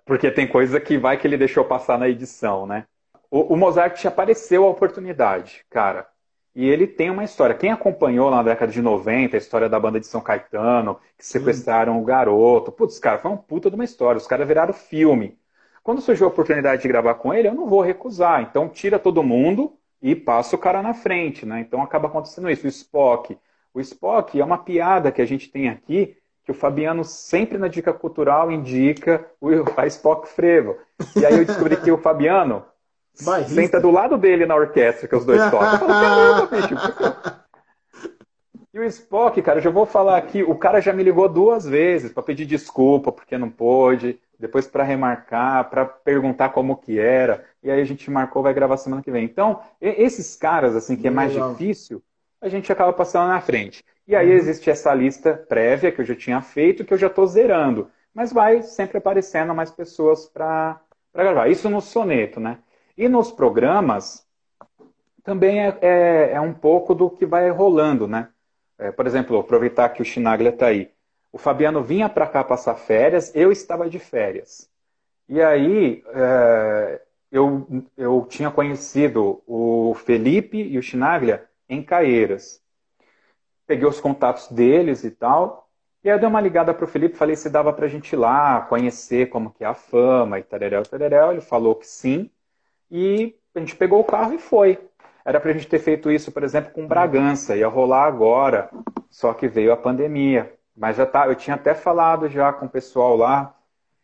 porque tem coisa que vai que ele deixou passar na edição, né? O, o Mozart apareceu a oportunidade, cara. E ele tem uma história. Quem acompanhou na década de 90 a história da banda de São Caetano, que sequestraram Sim. o garoto, putz, cara, foi uma puta de uma história. Os caras viraram filme. Quando surgiu a oportunidade de gravar com ele, eu não vou recusar. Então tira todo mundo e passa o cara na frente, né? Então acaba acontecendo isso. O Spock. O Spock é uma piada que a gente tem aqui, que o Fabiano sempre na dica cultural indica o a Spock Frevo. E aí eu descobri que o Fabiano Bairrista. senta do lado dele na orquestra que os dois tocam. Eu falo, caramba, bicho. E o Spock, cara, eu já vou falar aqui, o cara já me ligou duas vezes para pedir desculpa porque não pôde, depois para remarcar, para perguntar como que era, e aí a gente marcou, vai gravar semana que vem. Então, esses caras, assim, que é mais Legal. difícil, a gente acaba passando na frente. E aí uhum. existe essa lista prévia que eu já tinha feito, que eu já estou zerando. Mas vai sempre aparecendo mais pessoas para gravar. Isso no soneto, né? E nos programas, também é, é, é um pouco do que vai rolando, né? É, por exemplo, aproveitar que o Chinaglia está aí. O Fabiano vinha para cá passar férias, eu estava de férias. E aí é, eu, eu tinha conhecido o Felipe e o Chinaglia em Caeiras. Peguei os contatos deles e tal. E aí eu dei uma ligada para o Felipe, falei se dava para a gente ir lá, conhecer como que é a fama e tareréu, tareréu. Ele falou que sim. E a gente pegou o carro e foi. Era para a gente ter feito isso, por exemplo, com Bragança, ia rolar agora, só que veio a pandemia. Mas já tá, eu tinha até falado já com o pessoal lá,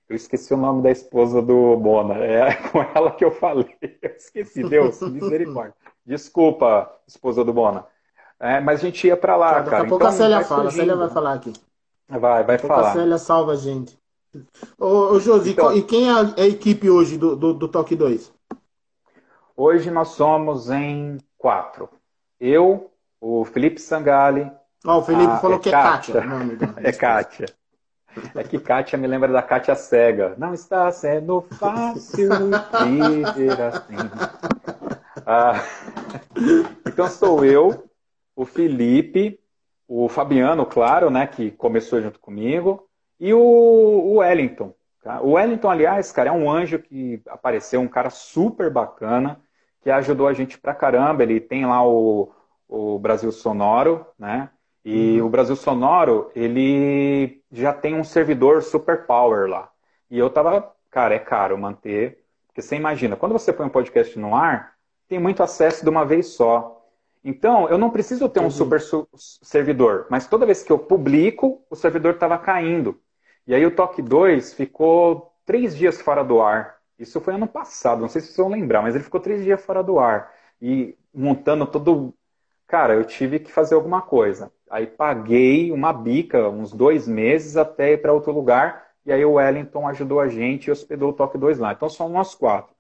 eu esqueci o nome da esposa do Bona, é com ela que eu falei, eu esqueci, Deus, misericórdia. Desculpa, esposa do Bona. É, mas a gente ia para lá, daqui cara. Daqui a pouco então, a Célia fala, a Célia vai falar aqui. Vai, vai falar. A Célia salva a gente. Ô, ô Josi, então, e quem é a equipe hoje do, do, do Toque 2? Hoje nós somos em quatro. Eu, o Felipe Sangali. Oh, o Felipe a, falou é que Kátia. é Kátia. é Kátia. É que Kátia me lembra da Kátia Cega. Não está sendo fácil viver assim. Ah, então sou eu, o Felipe, o Fabiano, claro, né, que começou junto comigo, e o, o Wellington. Tá? O Wellington, aliás, cara, é um anjo que apareceu, um cara super bacana que ajudou a gente pra caramba. Ele tem lá o, o Brasil Sonoro, né? E uhum. o Brasil Sonoro, ele já tem um servidor super power lá. E eu tava, cara, é caro manter. Porque você imagina, quando você põe um podcast no ar, tem muito acesso de uma vez só. Então, eu não preciso ter um super su servidor, mas toda vez que eu publico, o servidor estava caindo. E aí o Toque 2 ficou três dias fora do ar. Isso foi ano passado, não sei se vocês vão lembrar, mas ele ficou três dias fora do ar. E montando todo. Cara, eu tive que fazer alguma coisa. Aí paguei uma bica, uns dois meses, até ir para outro lugar. E aí o Wellington ajudou a gente e hospedou o Toque 2 lá. Então são nós quatro.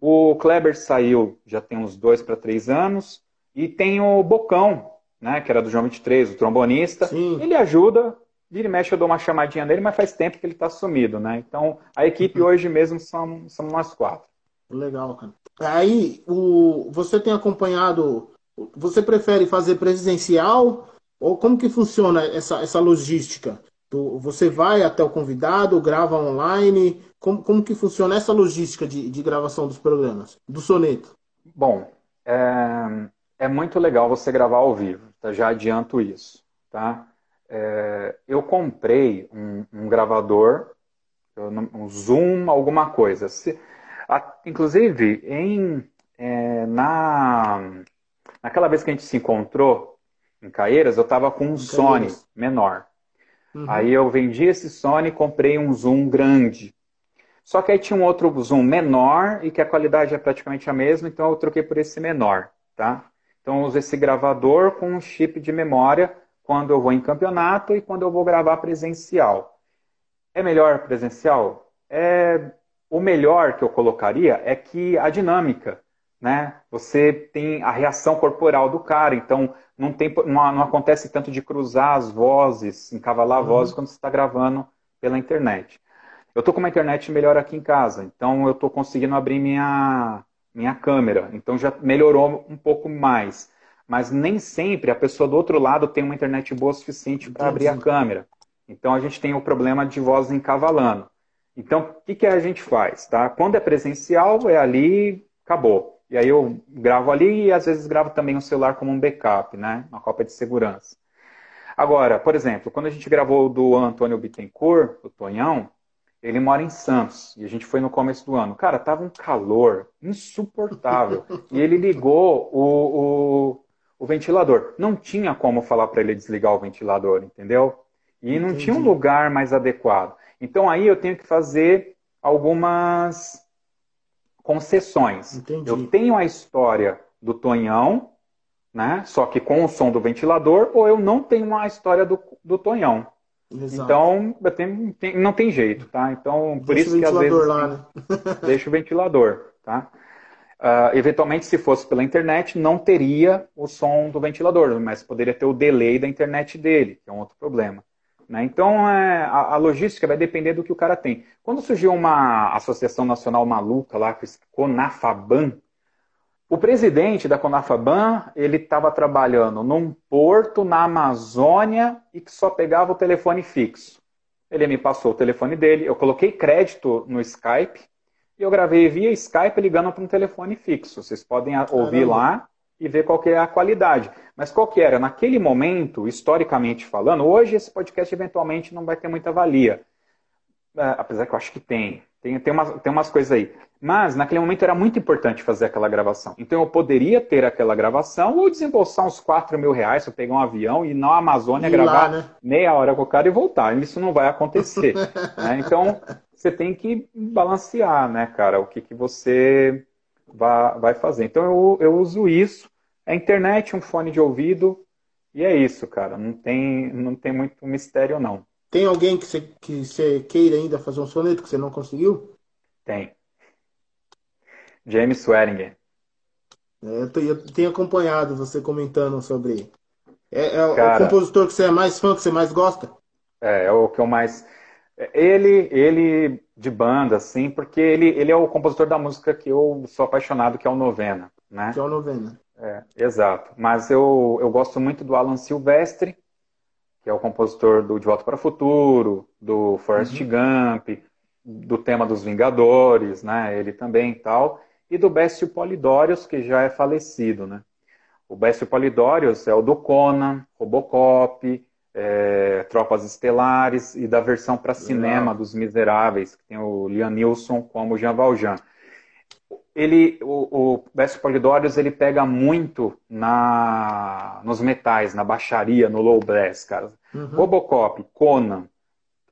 O Kleber saiu já tem uns dois para três anos. E tem o Bocão, né, que era do João 23, o trombonista. Sim. Ele ajuda, Vira e mexe eu dou uma chamadinha nele, mas faz tempo que ele está sumido, né? Então, a equipe uhum. hoje mesmo são, são nós quatro. Legal, cara. Aí, o, você tem acompanhado, você prefere fazer presencial ou como que funciona essa, essa logística? Você vai até o convidado, grava online, como, como que funciona essa logística de, de gravação dos programas, do soneto? Bom, é, é muito legal você gravar ao vivo, tá? já adianto isso, tá? é, eu comprei um, um, gravador, um Zoom, alguma coisa. Se, a, inclusive, em, é, na, naquela vez que a gente se encontrou em Caeiras, eu estava com um Sony menor. Uhum. Aí eu vendi esse Sony e comprei um Zoom grande. Só que aí tinha um outro Zoom menor e que a qualidade é praticamente a mesma, então eu troquei por esse menor, tá? Então eu uso esse gravador com um chip de memória quando eu vou em campeonato e quando eu vou gravar presencial. É melhor presencial? É o melhor que eu colocaria é que a dinâmica, né? Você tem a reação corporal do cara, então não tem não, não acontece tanto de cruzar as vozes, encavalar a voz uhum. quando você está gravando pela internet. Eu estou com uma internet melhor aqui em casa, então eu estou conseguindo abrir minha minha câmera, então já melhorou um pouco mais mas nem sempre a pessoa do outro lado tem uma internet boa o suficiente para abrir a câmera. Então a gente tem o problema de voz encavalando. Então, o que, que a gente faz? Tá? Quando é presencial, é ali, acabou. E aí eu gravo ali e às vezes gravo também o celular como um backup, né? Uma cópia de segurança. Agora, por exemplo, quando a gente gravou do Antônio Bittencourt, o Tonhão, ele mora em Santos e a gente foi no começo do ano. Cara, tava um calor insuportável. e ele ligou o, o, o ventilador. Não tinha como falar para ele desligar o ventilador, entendeu? E Entendi. não tinha um lugar mais adequado. Então aí eu tenho que fazer algumas concessões. Entendi. Eu tenho a história do Tonhão, né? Só que com o som do ventilador, ou eu não tenho a história do, do Tonhão. Exato. Então, tenho, tem, não tem jeito, tá? Então, por deixa isso que às vezes. Lá, né? deixa o ventilador, tá? Uh, eventualmente, se fosse pela internet, não teria o som do ventilador, mas poderia ter o delay da internet dele, que é um outro problema. Né? Então, é, a, a, logística vai depender do que o cara tem. Quando surgiu uma associação nacional maluca lá, Conafaban, o presidente da Conafaban, ele estava trabalhando num porto na Amazônia e que só pegava o telefone fixo. Ele me passou o telefone dele, eu coloquei crédito no Skype e eu gravei via Skype ligando para um telefone fixo. Vocês podem ouvir Caramba. lá e ver qual que é a qualidade. Mas qual que era? Naquele momento, historicamente falando, hoje esse podcast eventualmente não vai ter muita valia. É, apesar que eu acho que tem. Tem, tem, umas, tem umas coisas aí. Mas naquele momento era muito importante fazer aquela gravação. Então eu poderia ter aquela gravação ou desembolsar uns 4 mil reais para pegar um avião e na Amazônia e gravar lá, né? meia hora com o cara e voltar. Isso não vai acontecer. né? Então você tem que balancear, né, cara, o que, que você vai, vai fazer. Então eu, eu uso isso. A internet, um fone de ouvido, e é isso, cara. Não tem, não tem muito mistério, não. Tem alguém que você, que queira ainda fazer um soneto que você não conseguiu? Tem. James Swearingen. É, eu, eu, tenho acompanhado você comentando sobre. É, é Cara, o compositor que você é mais fã, que você mais gosta? É, é o que eu mais. Ele, ele de banda, assim, porque ele, ele é o compositor da música que eu sou apaixonado, que é o Novena, né? Que é o Novena. É, exato. Mas eu, eu gosto muito do Alan Silvestre, que é o compositor do De Volta para o Futuro, do Forrest uhum. Gump, do tema dos Vingadores, né? Ele também e tal. E do Bécio Polidorius, que já é falecido, né? O Bécio Polidorius é o do Conan, Robocop, é, Tropas Estelares e da versão para cinema dos Miseráveis, que tem o Liam Neeson como Jean Valjean. Ele, o, o Polidorius, ele pega muito na, nos metais, na baixaria, no low brass, cara. Uhum. Robocop, Conan,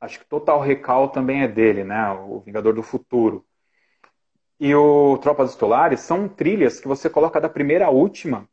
acho que Total Recall também é dele, né? O Vingador do Futuro. E o Tropas Estelares são trilhas que você coloca da primeira à última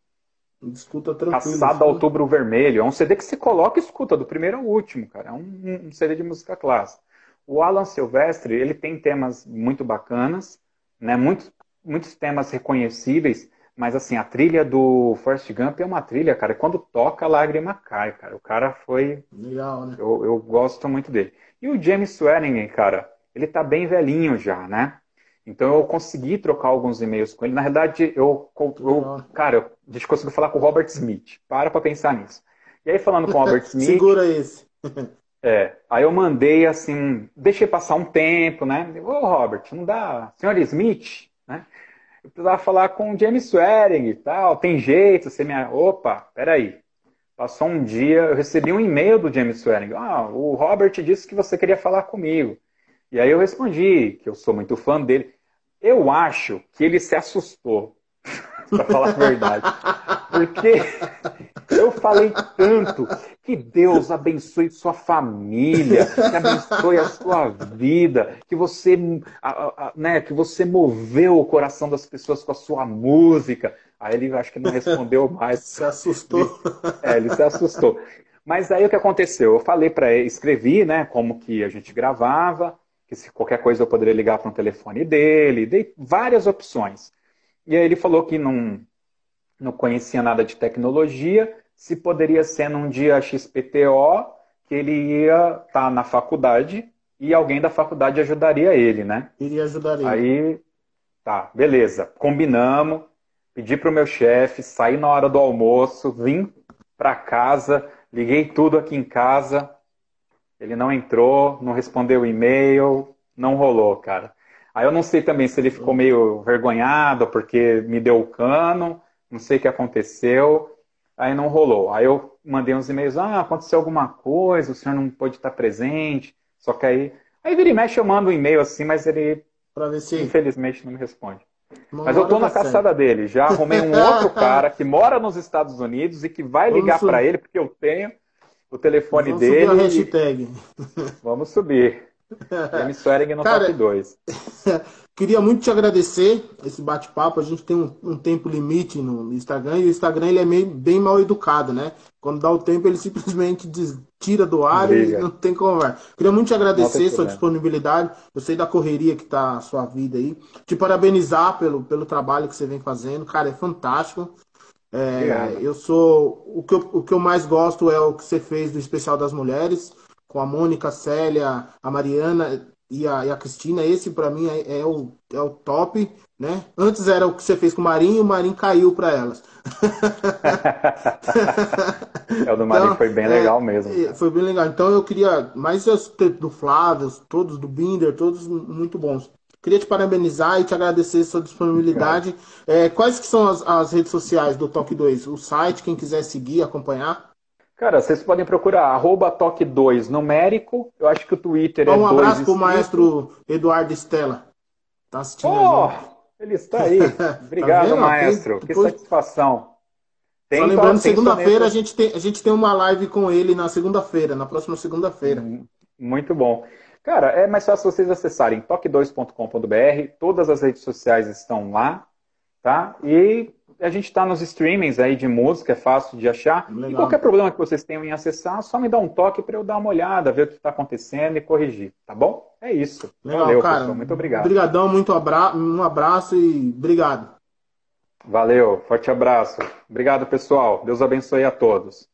Escuta tranquilo. Caçada ao Outubro Vermelho. É um CD que você coloca e escuta, do primeiro ao último, cara. É um, um CD de música clássica. O Alan Silvestre, ele tem temas muito bacanas, né? Muitos, muitos temas reconhecíveis, mas assim, a trilha do Forrest Gump é uma trilha, cara. Quando toca, a lágrima cai, cara. O cara foi. Legal, né? Eu, eu gosto muito dele. E o James Swearingen, cara, ele tá bem velhinho já, né? Então eu consegui trocar alguns e-mails com ele. Na verdade, eu, eu cara, eu, a gente conseguiu falar com o Robert Smith. Para para pensar nisso. E aí, falando com o Robert Smith. Segura esse. é. Aí eu mandei assim, deixei passar um tempo, né? Ô, Robert, não dá. Senhor Smith, né? Eu precisava falar com o James Swearing e tal. Tem jeito, você me. Opa, peraí. Passou um dia, eu recebi um e-mail do James Swearing. Ah, o Robert disse que você queria falar comigo. E aí eu respondi que eu sou muito fã dele. Eu acho que ele se assustou, para falar a verdade. Porque falei tanto que Deus abençoe sua família, que abençoe a sua vida, que você, né, que você moveu o coração das pessoas com a sua música. Aí ele acho que não respondeu mais. Se assustou. É, ele se assustou. Mas aí o que aconteceu? Eu falei para ele, escrevi, né, como que a gente gravava, que se qualquer coisa eu poderia ligar para um telefone dele, dei várias opções. E aí ele falou que não, não conhecia nada de tecnologia, se poderia ser num dia XPTO, que ele ia estar tá na faculdade e alguém da faculdade ajudaria ele, né? Iria ajudar ele. Aí, tá, beleza, combinamos, pedi para o meu chefe, saí na hora do almoço, vim para casa, liguei tudo aqui em casa, ele não entrou, não respondeu o e-mail, não rolou, cara. Aí eu não sei também se ele ficou meio vergonhado porque me deu o cano, não sei o que aconteceu, aí não rolou. Aí eu mandei uns e-mails, ah, aconteceu alguma coisa, o senhor não pôde estar presente, só que aí. Aí vira e mexe, eu mando um e-mail assim, mas ele se... infelizmente não me responde. Uma mas eu tô na caçada dele, já arrumei um outro cara que mora nos Estados Unidos e que vai ligar para ele, porque eu tenho. o telefone Vamos dele. Subir a hashtag. Vamos subir. James Swearingen no Cara, top 2. Queria muito te agradecer esse bate-papo. A gente tem um, um, tempo limite no Instagram e o Instagram ele é meio, bem mal educado, né? Quando dá o tempo, ele simplesmente diz, tira do ar Briga. e não tem conversa. Queria muito te agradecer sua disponibilidade. Eu sei da correria que tá a sua vida aí. Te parabenizar pelo, pelo trabalho que você vem fazendo. Cara, é fantástico. É, eu sou. O que eu, o que eu mais gosto é o que você fez do Especial das Mulheres, com a Mônica, a Célia, a Mariana e a, e a Cristina. Esse, para mim, é, é, o, é o top. Né? Antes era o que você fez com o Marinho o Marinho caiu para elas. é, o do Marinho então, foi bem legal é, mesmo. Foi bem legal. Então eu queria mais do Flávio, todos do Binder, todos muito bons. Queria te parabenizar e te agradecer sua disponibilidade. É, quais que são as, as, redes sociais do Toque 2? O site, quem quiser seguir, acompanhar? Cara, vocês podem procurar arroba Toque 2 numérico. Eu acho que o Twitter é Um abraço para o maestro Eduardo Estela. Tá assistindo oh, Ele está aí. Obrigado, tá maestro. Tem, depois... Que satisfação. Tem Só lembrando, segunda-feira a, gente tem, a gente tem uma live com ele na segunda-feira, na próxima segunda-feira. Hum, muito bom. Cara, é mais fácil vocês acessarem toque2.com.br, todas as redes sociais estão lá, tá? E a gente está nos streamings aí de música, é fácil de achar. Legal. E qualquer problema que vocês tenham em acessar, só me dá um toque para eu dar uma olhada, ver o que está acontecendo e corrigir, tá bom? É isso. Legal, Valeu, cara. Pessoal. Muito obrigado. Obrigadão, muito abra... um abraço e obrigado. Valeu, forte abraço. Obrigado, pessoal. Deus abençoe a todos.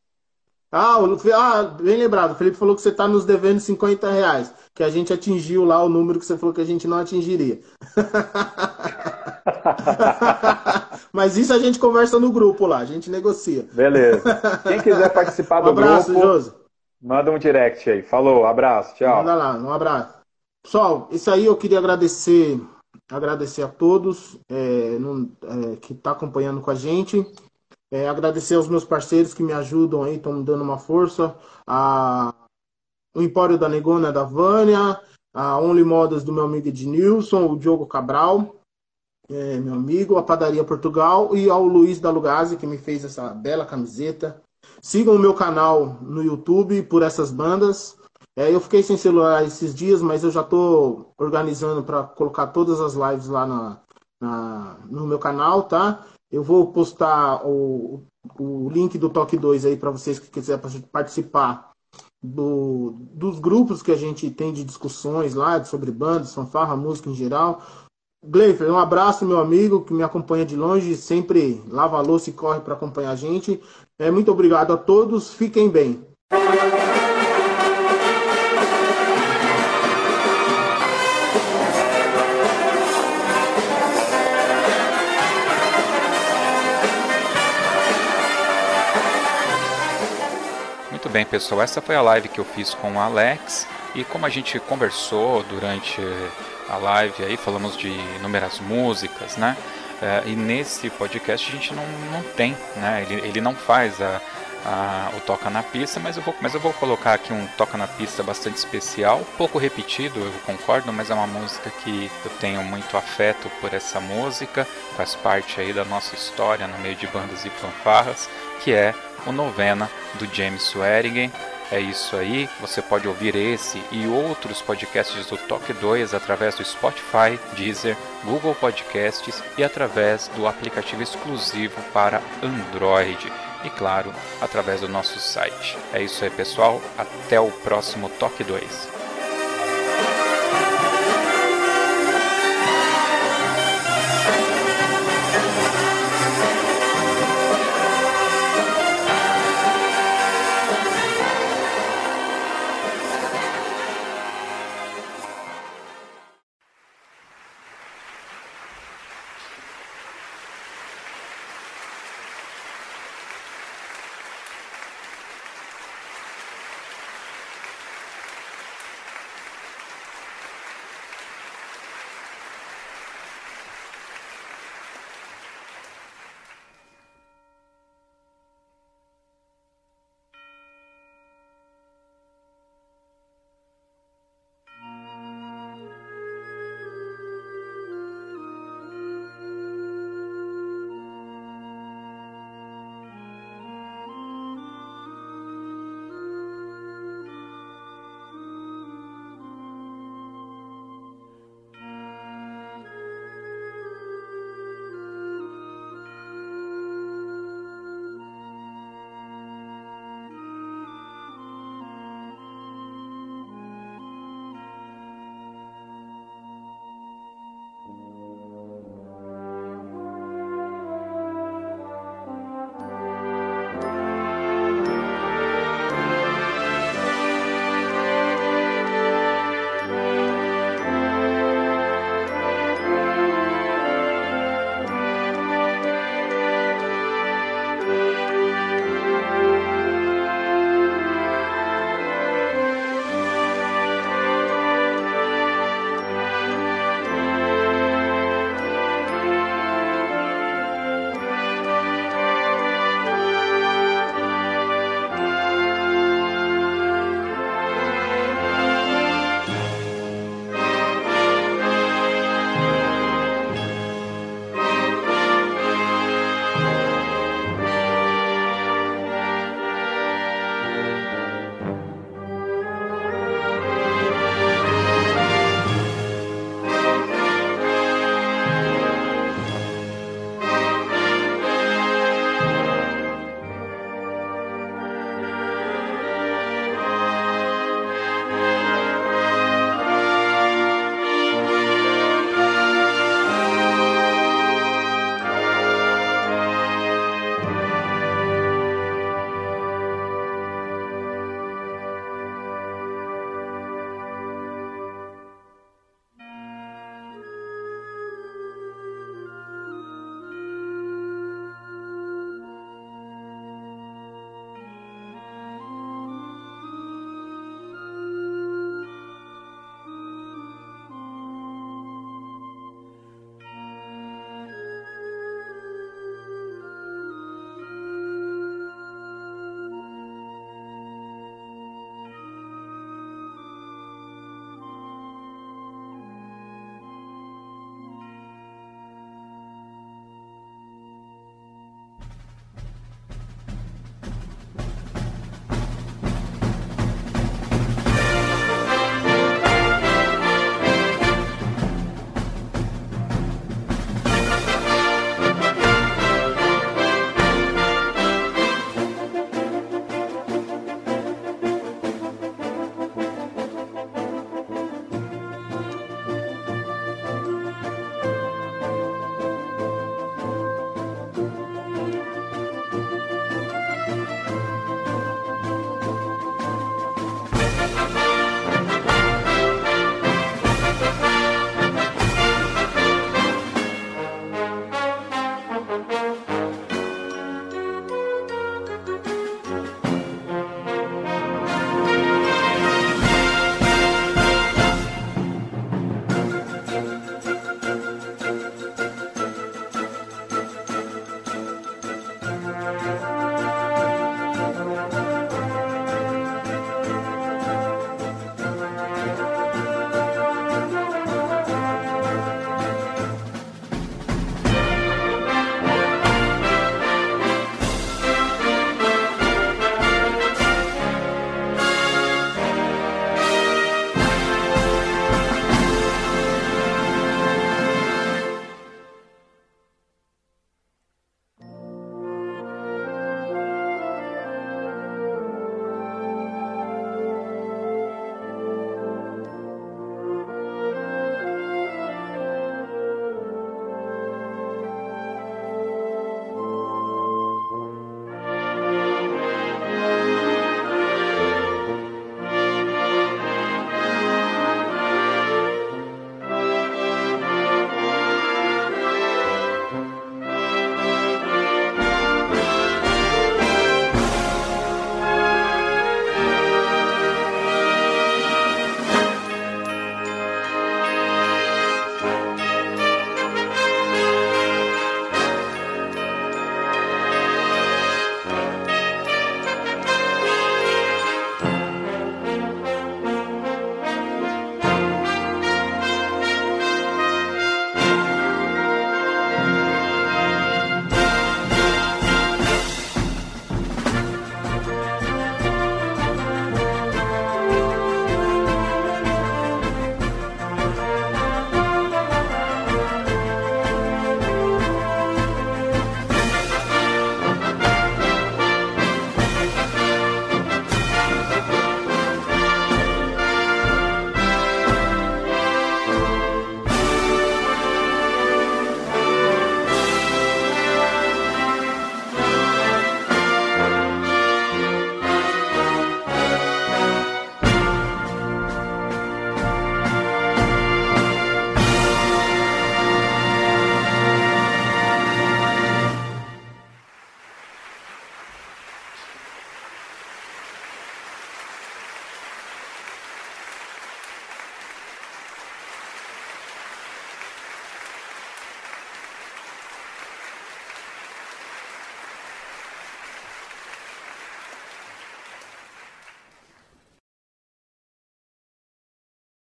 Ah, o, ah, bem lembrado. O Felipe falou que você está nos devendo 50 reais. Que a gente atingiu lá o número que você falou que a gente não atingiria. Mas isso a gente conversa no grupo lá, a gente negocia. Beleza. Quem quiser participar do um abraço, grupo, Josi. manda um direct aí. Falou, abraço, tchau. Manda lá, um abraço. Pessoal, isso aí eu queria agradecer, agradecer a todos é, no, é, que está acompanhando com a gente. É, agradecer aos meus parceiros que me ajudam aí, estão me dando uma força. A, o Empório da Negona da Vânia, a Only Modas do meu amigo Ednilson, o Diogo Cabral, é, meu amigo, a Padaria Portugal e ao Luiz da Lugazzi, que me fez essa bela camiseta. Sigam o meu canal no YouTube por essas bandas. É, eu fiquei sem celular esses dias, mas eu já estou organizando para colocar todas as lives lá na, na, no meu canal, tá? Eu vou postar o, o link do Toque 2 aí para vocês que quiserem participar do, dos grupos que a gente tem de discussões lá sobre bandas, fanfarra, música em geral. Gleifer, um abraço, meu amigo, que me acompanha de longe, sempre lava a louça e corre para acompanhar a gente. É, muito obrigado a todos, fiquem bem. bem, pessoal, essa foi a live que eu fiz com o Alex e como a gente conversou durante a live aí, falamos de inúmeras músicas, né? É, e nesse podcast a gente não, não tem, né? Ele, ele não faz a, a, o Toca na Pista, mas eu, vou, mas eu vou colocar aqui um Toca na Pista bastante especial, pouco repetido, eu concordo, mas é uma música que eu tenho muito afeto por essa música, faz parte aí da nossa história no meio de bandas e fanfarras, que é o Novena do James Swearingen. É isso aí, você pode ouvir esse e outros podcasts do Toque 2 através do Spotify, Deezer, Google Podcasts e através do aplicativo exclusivo para Android. E claro, através do nosso site. É isso aí, pessoal. Até o próximo Toque 2.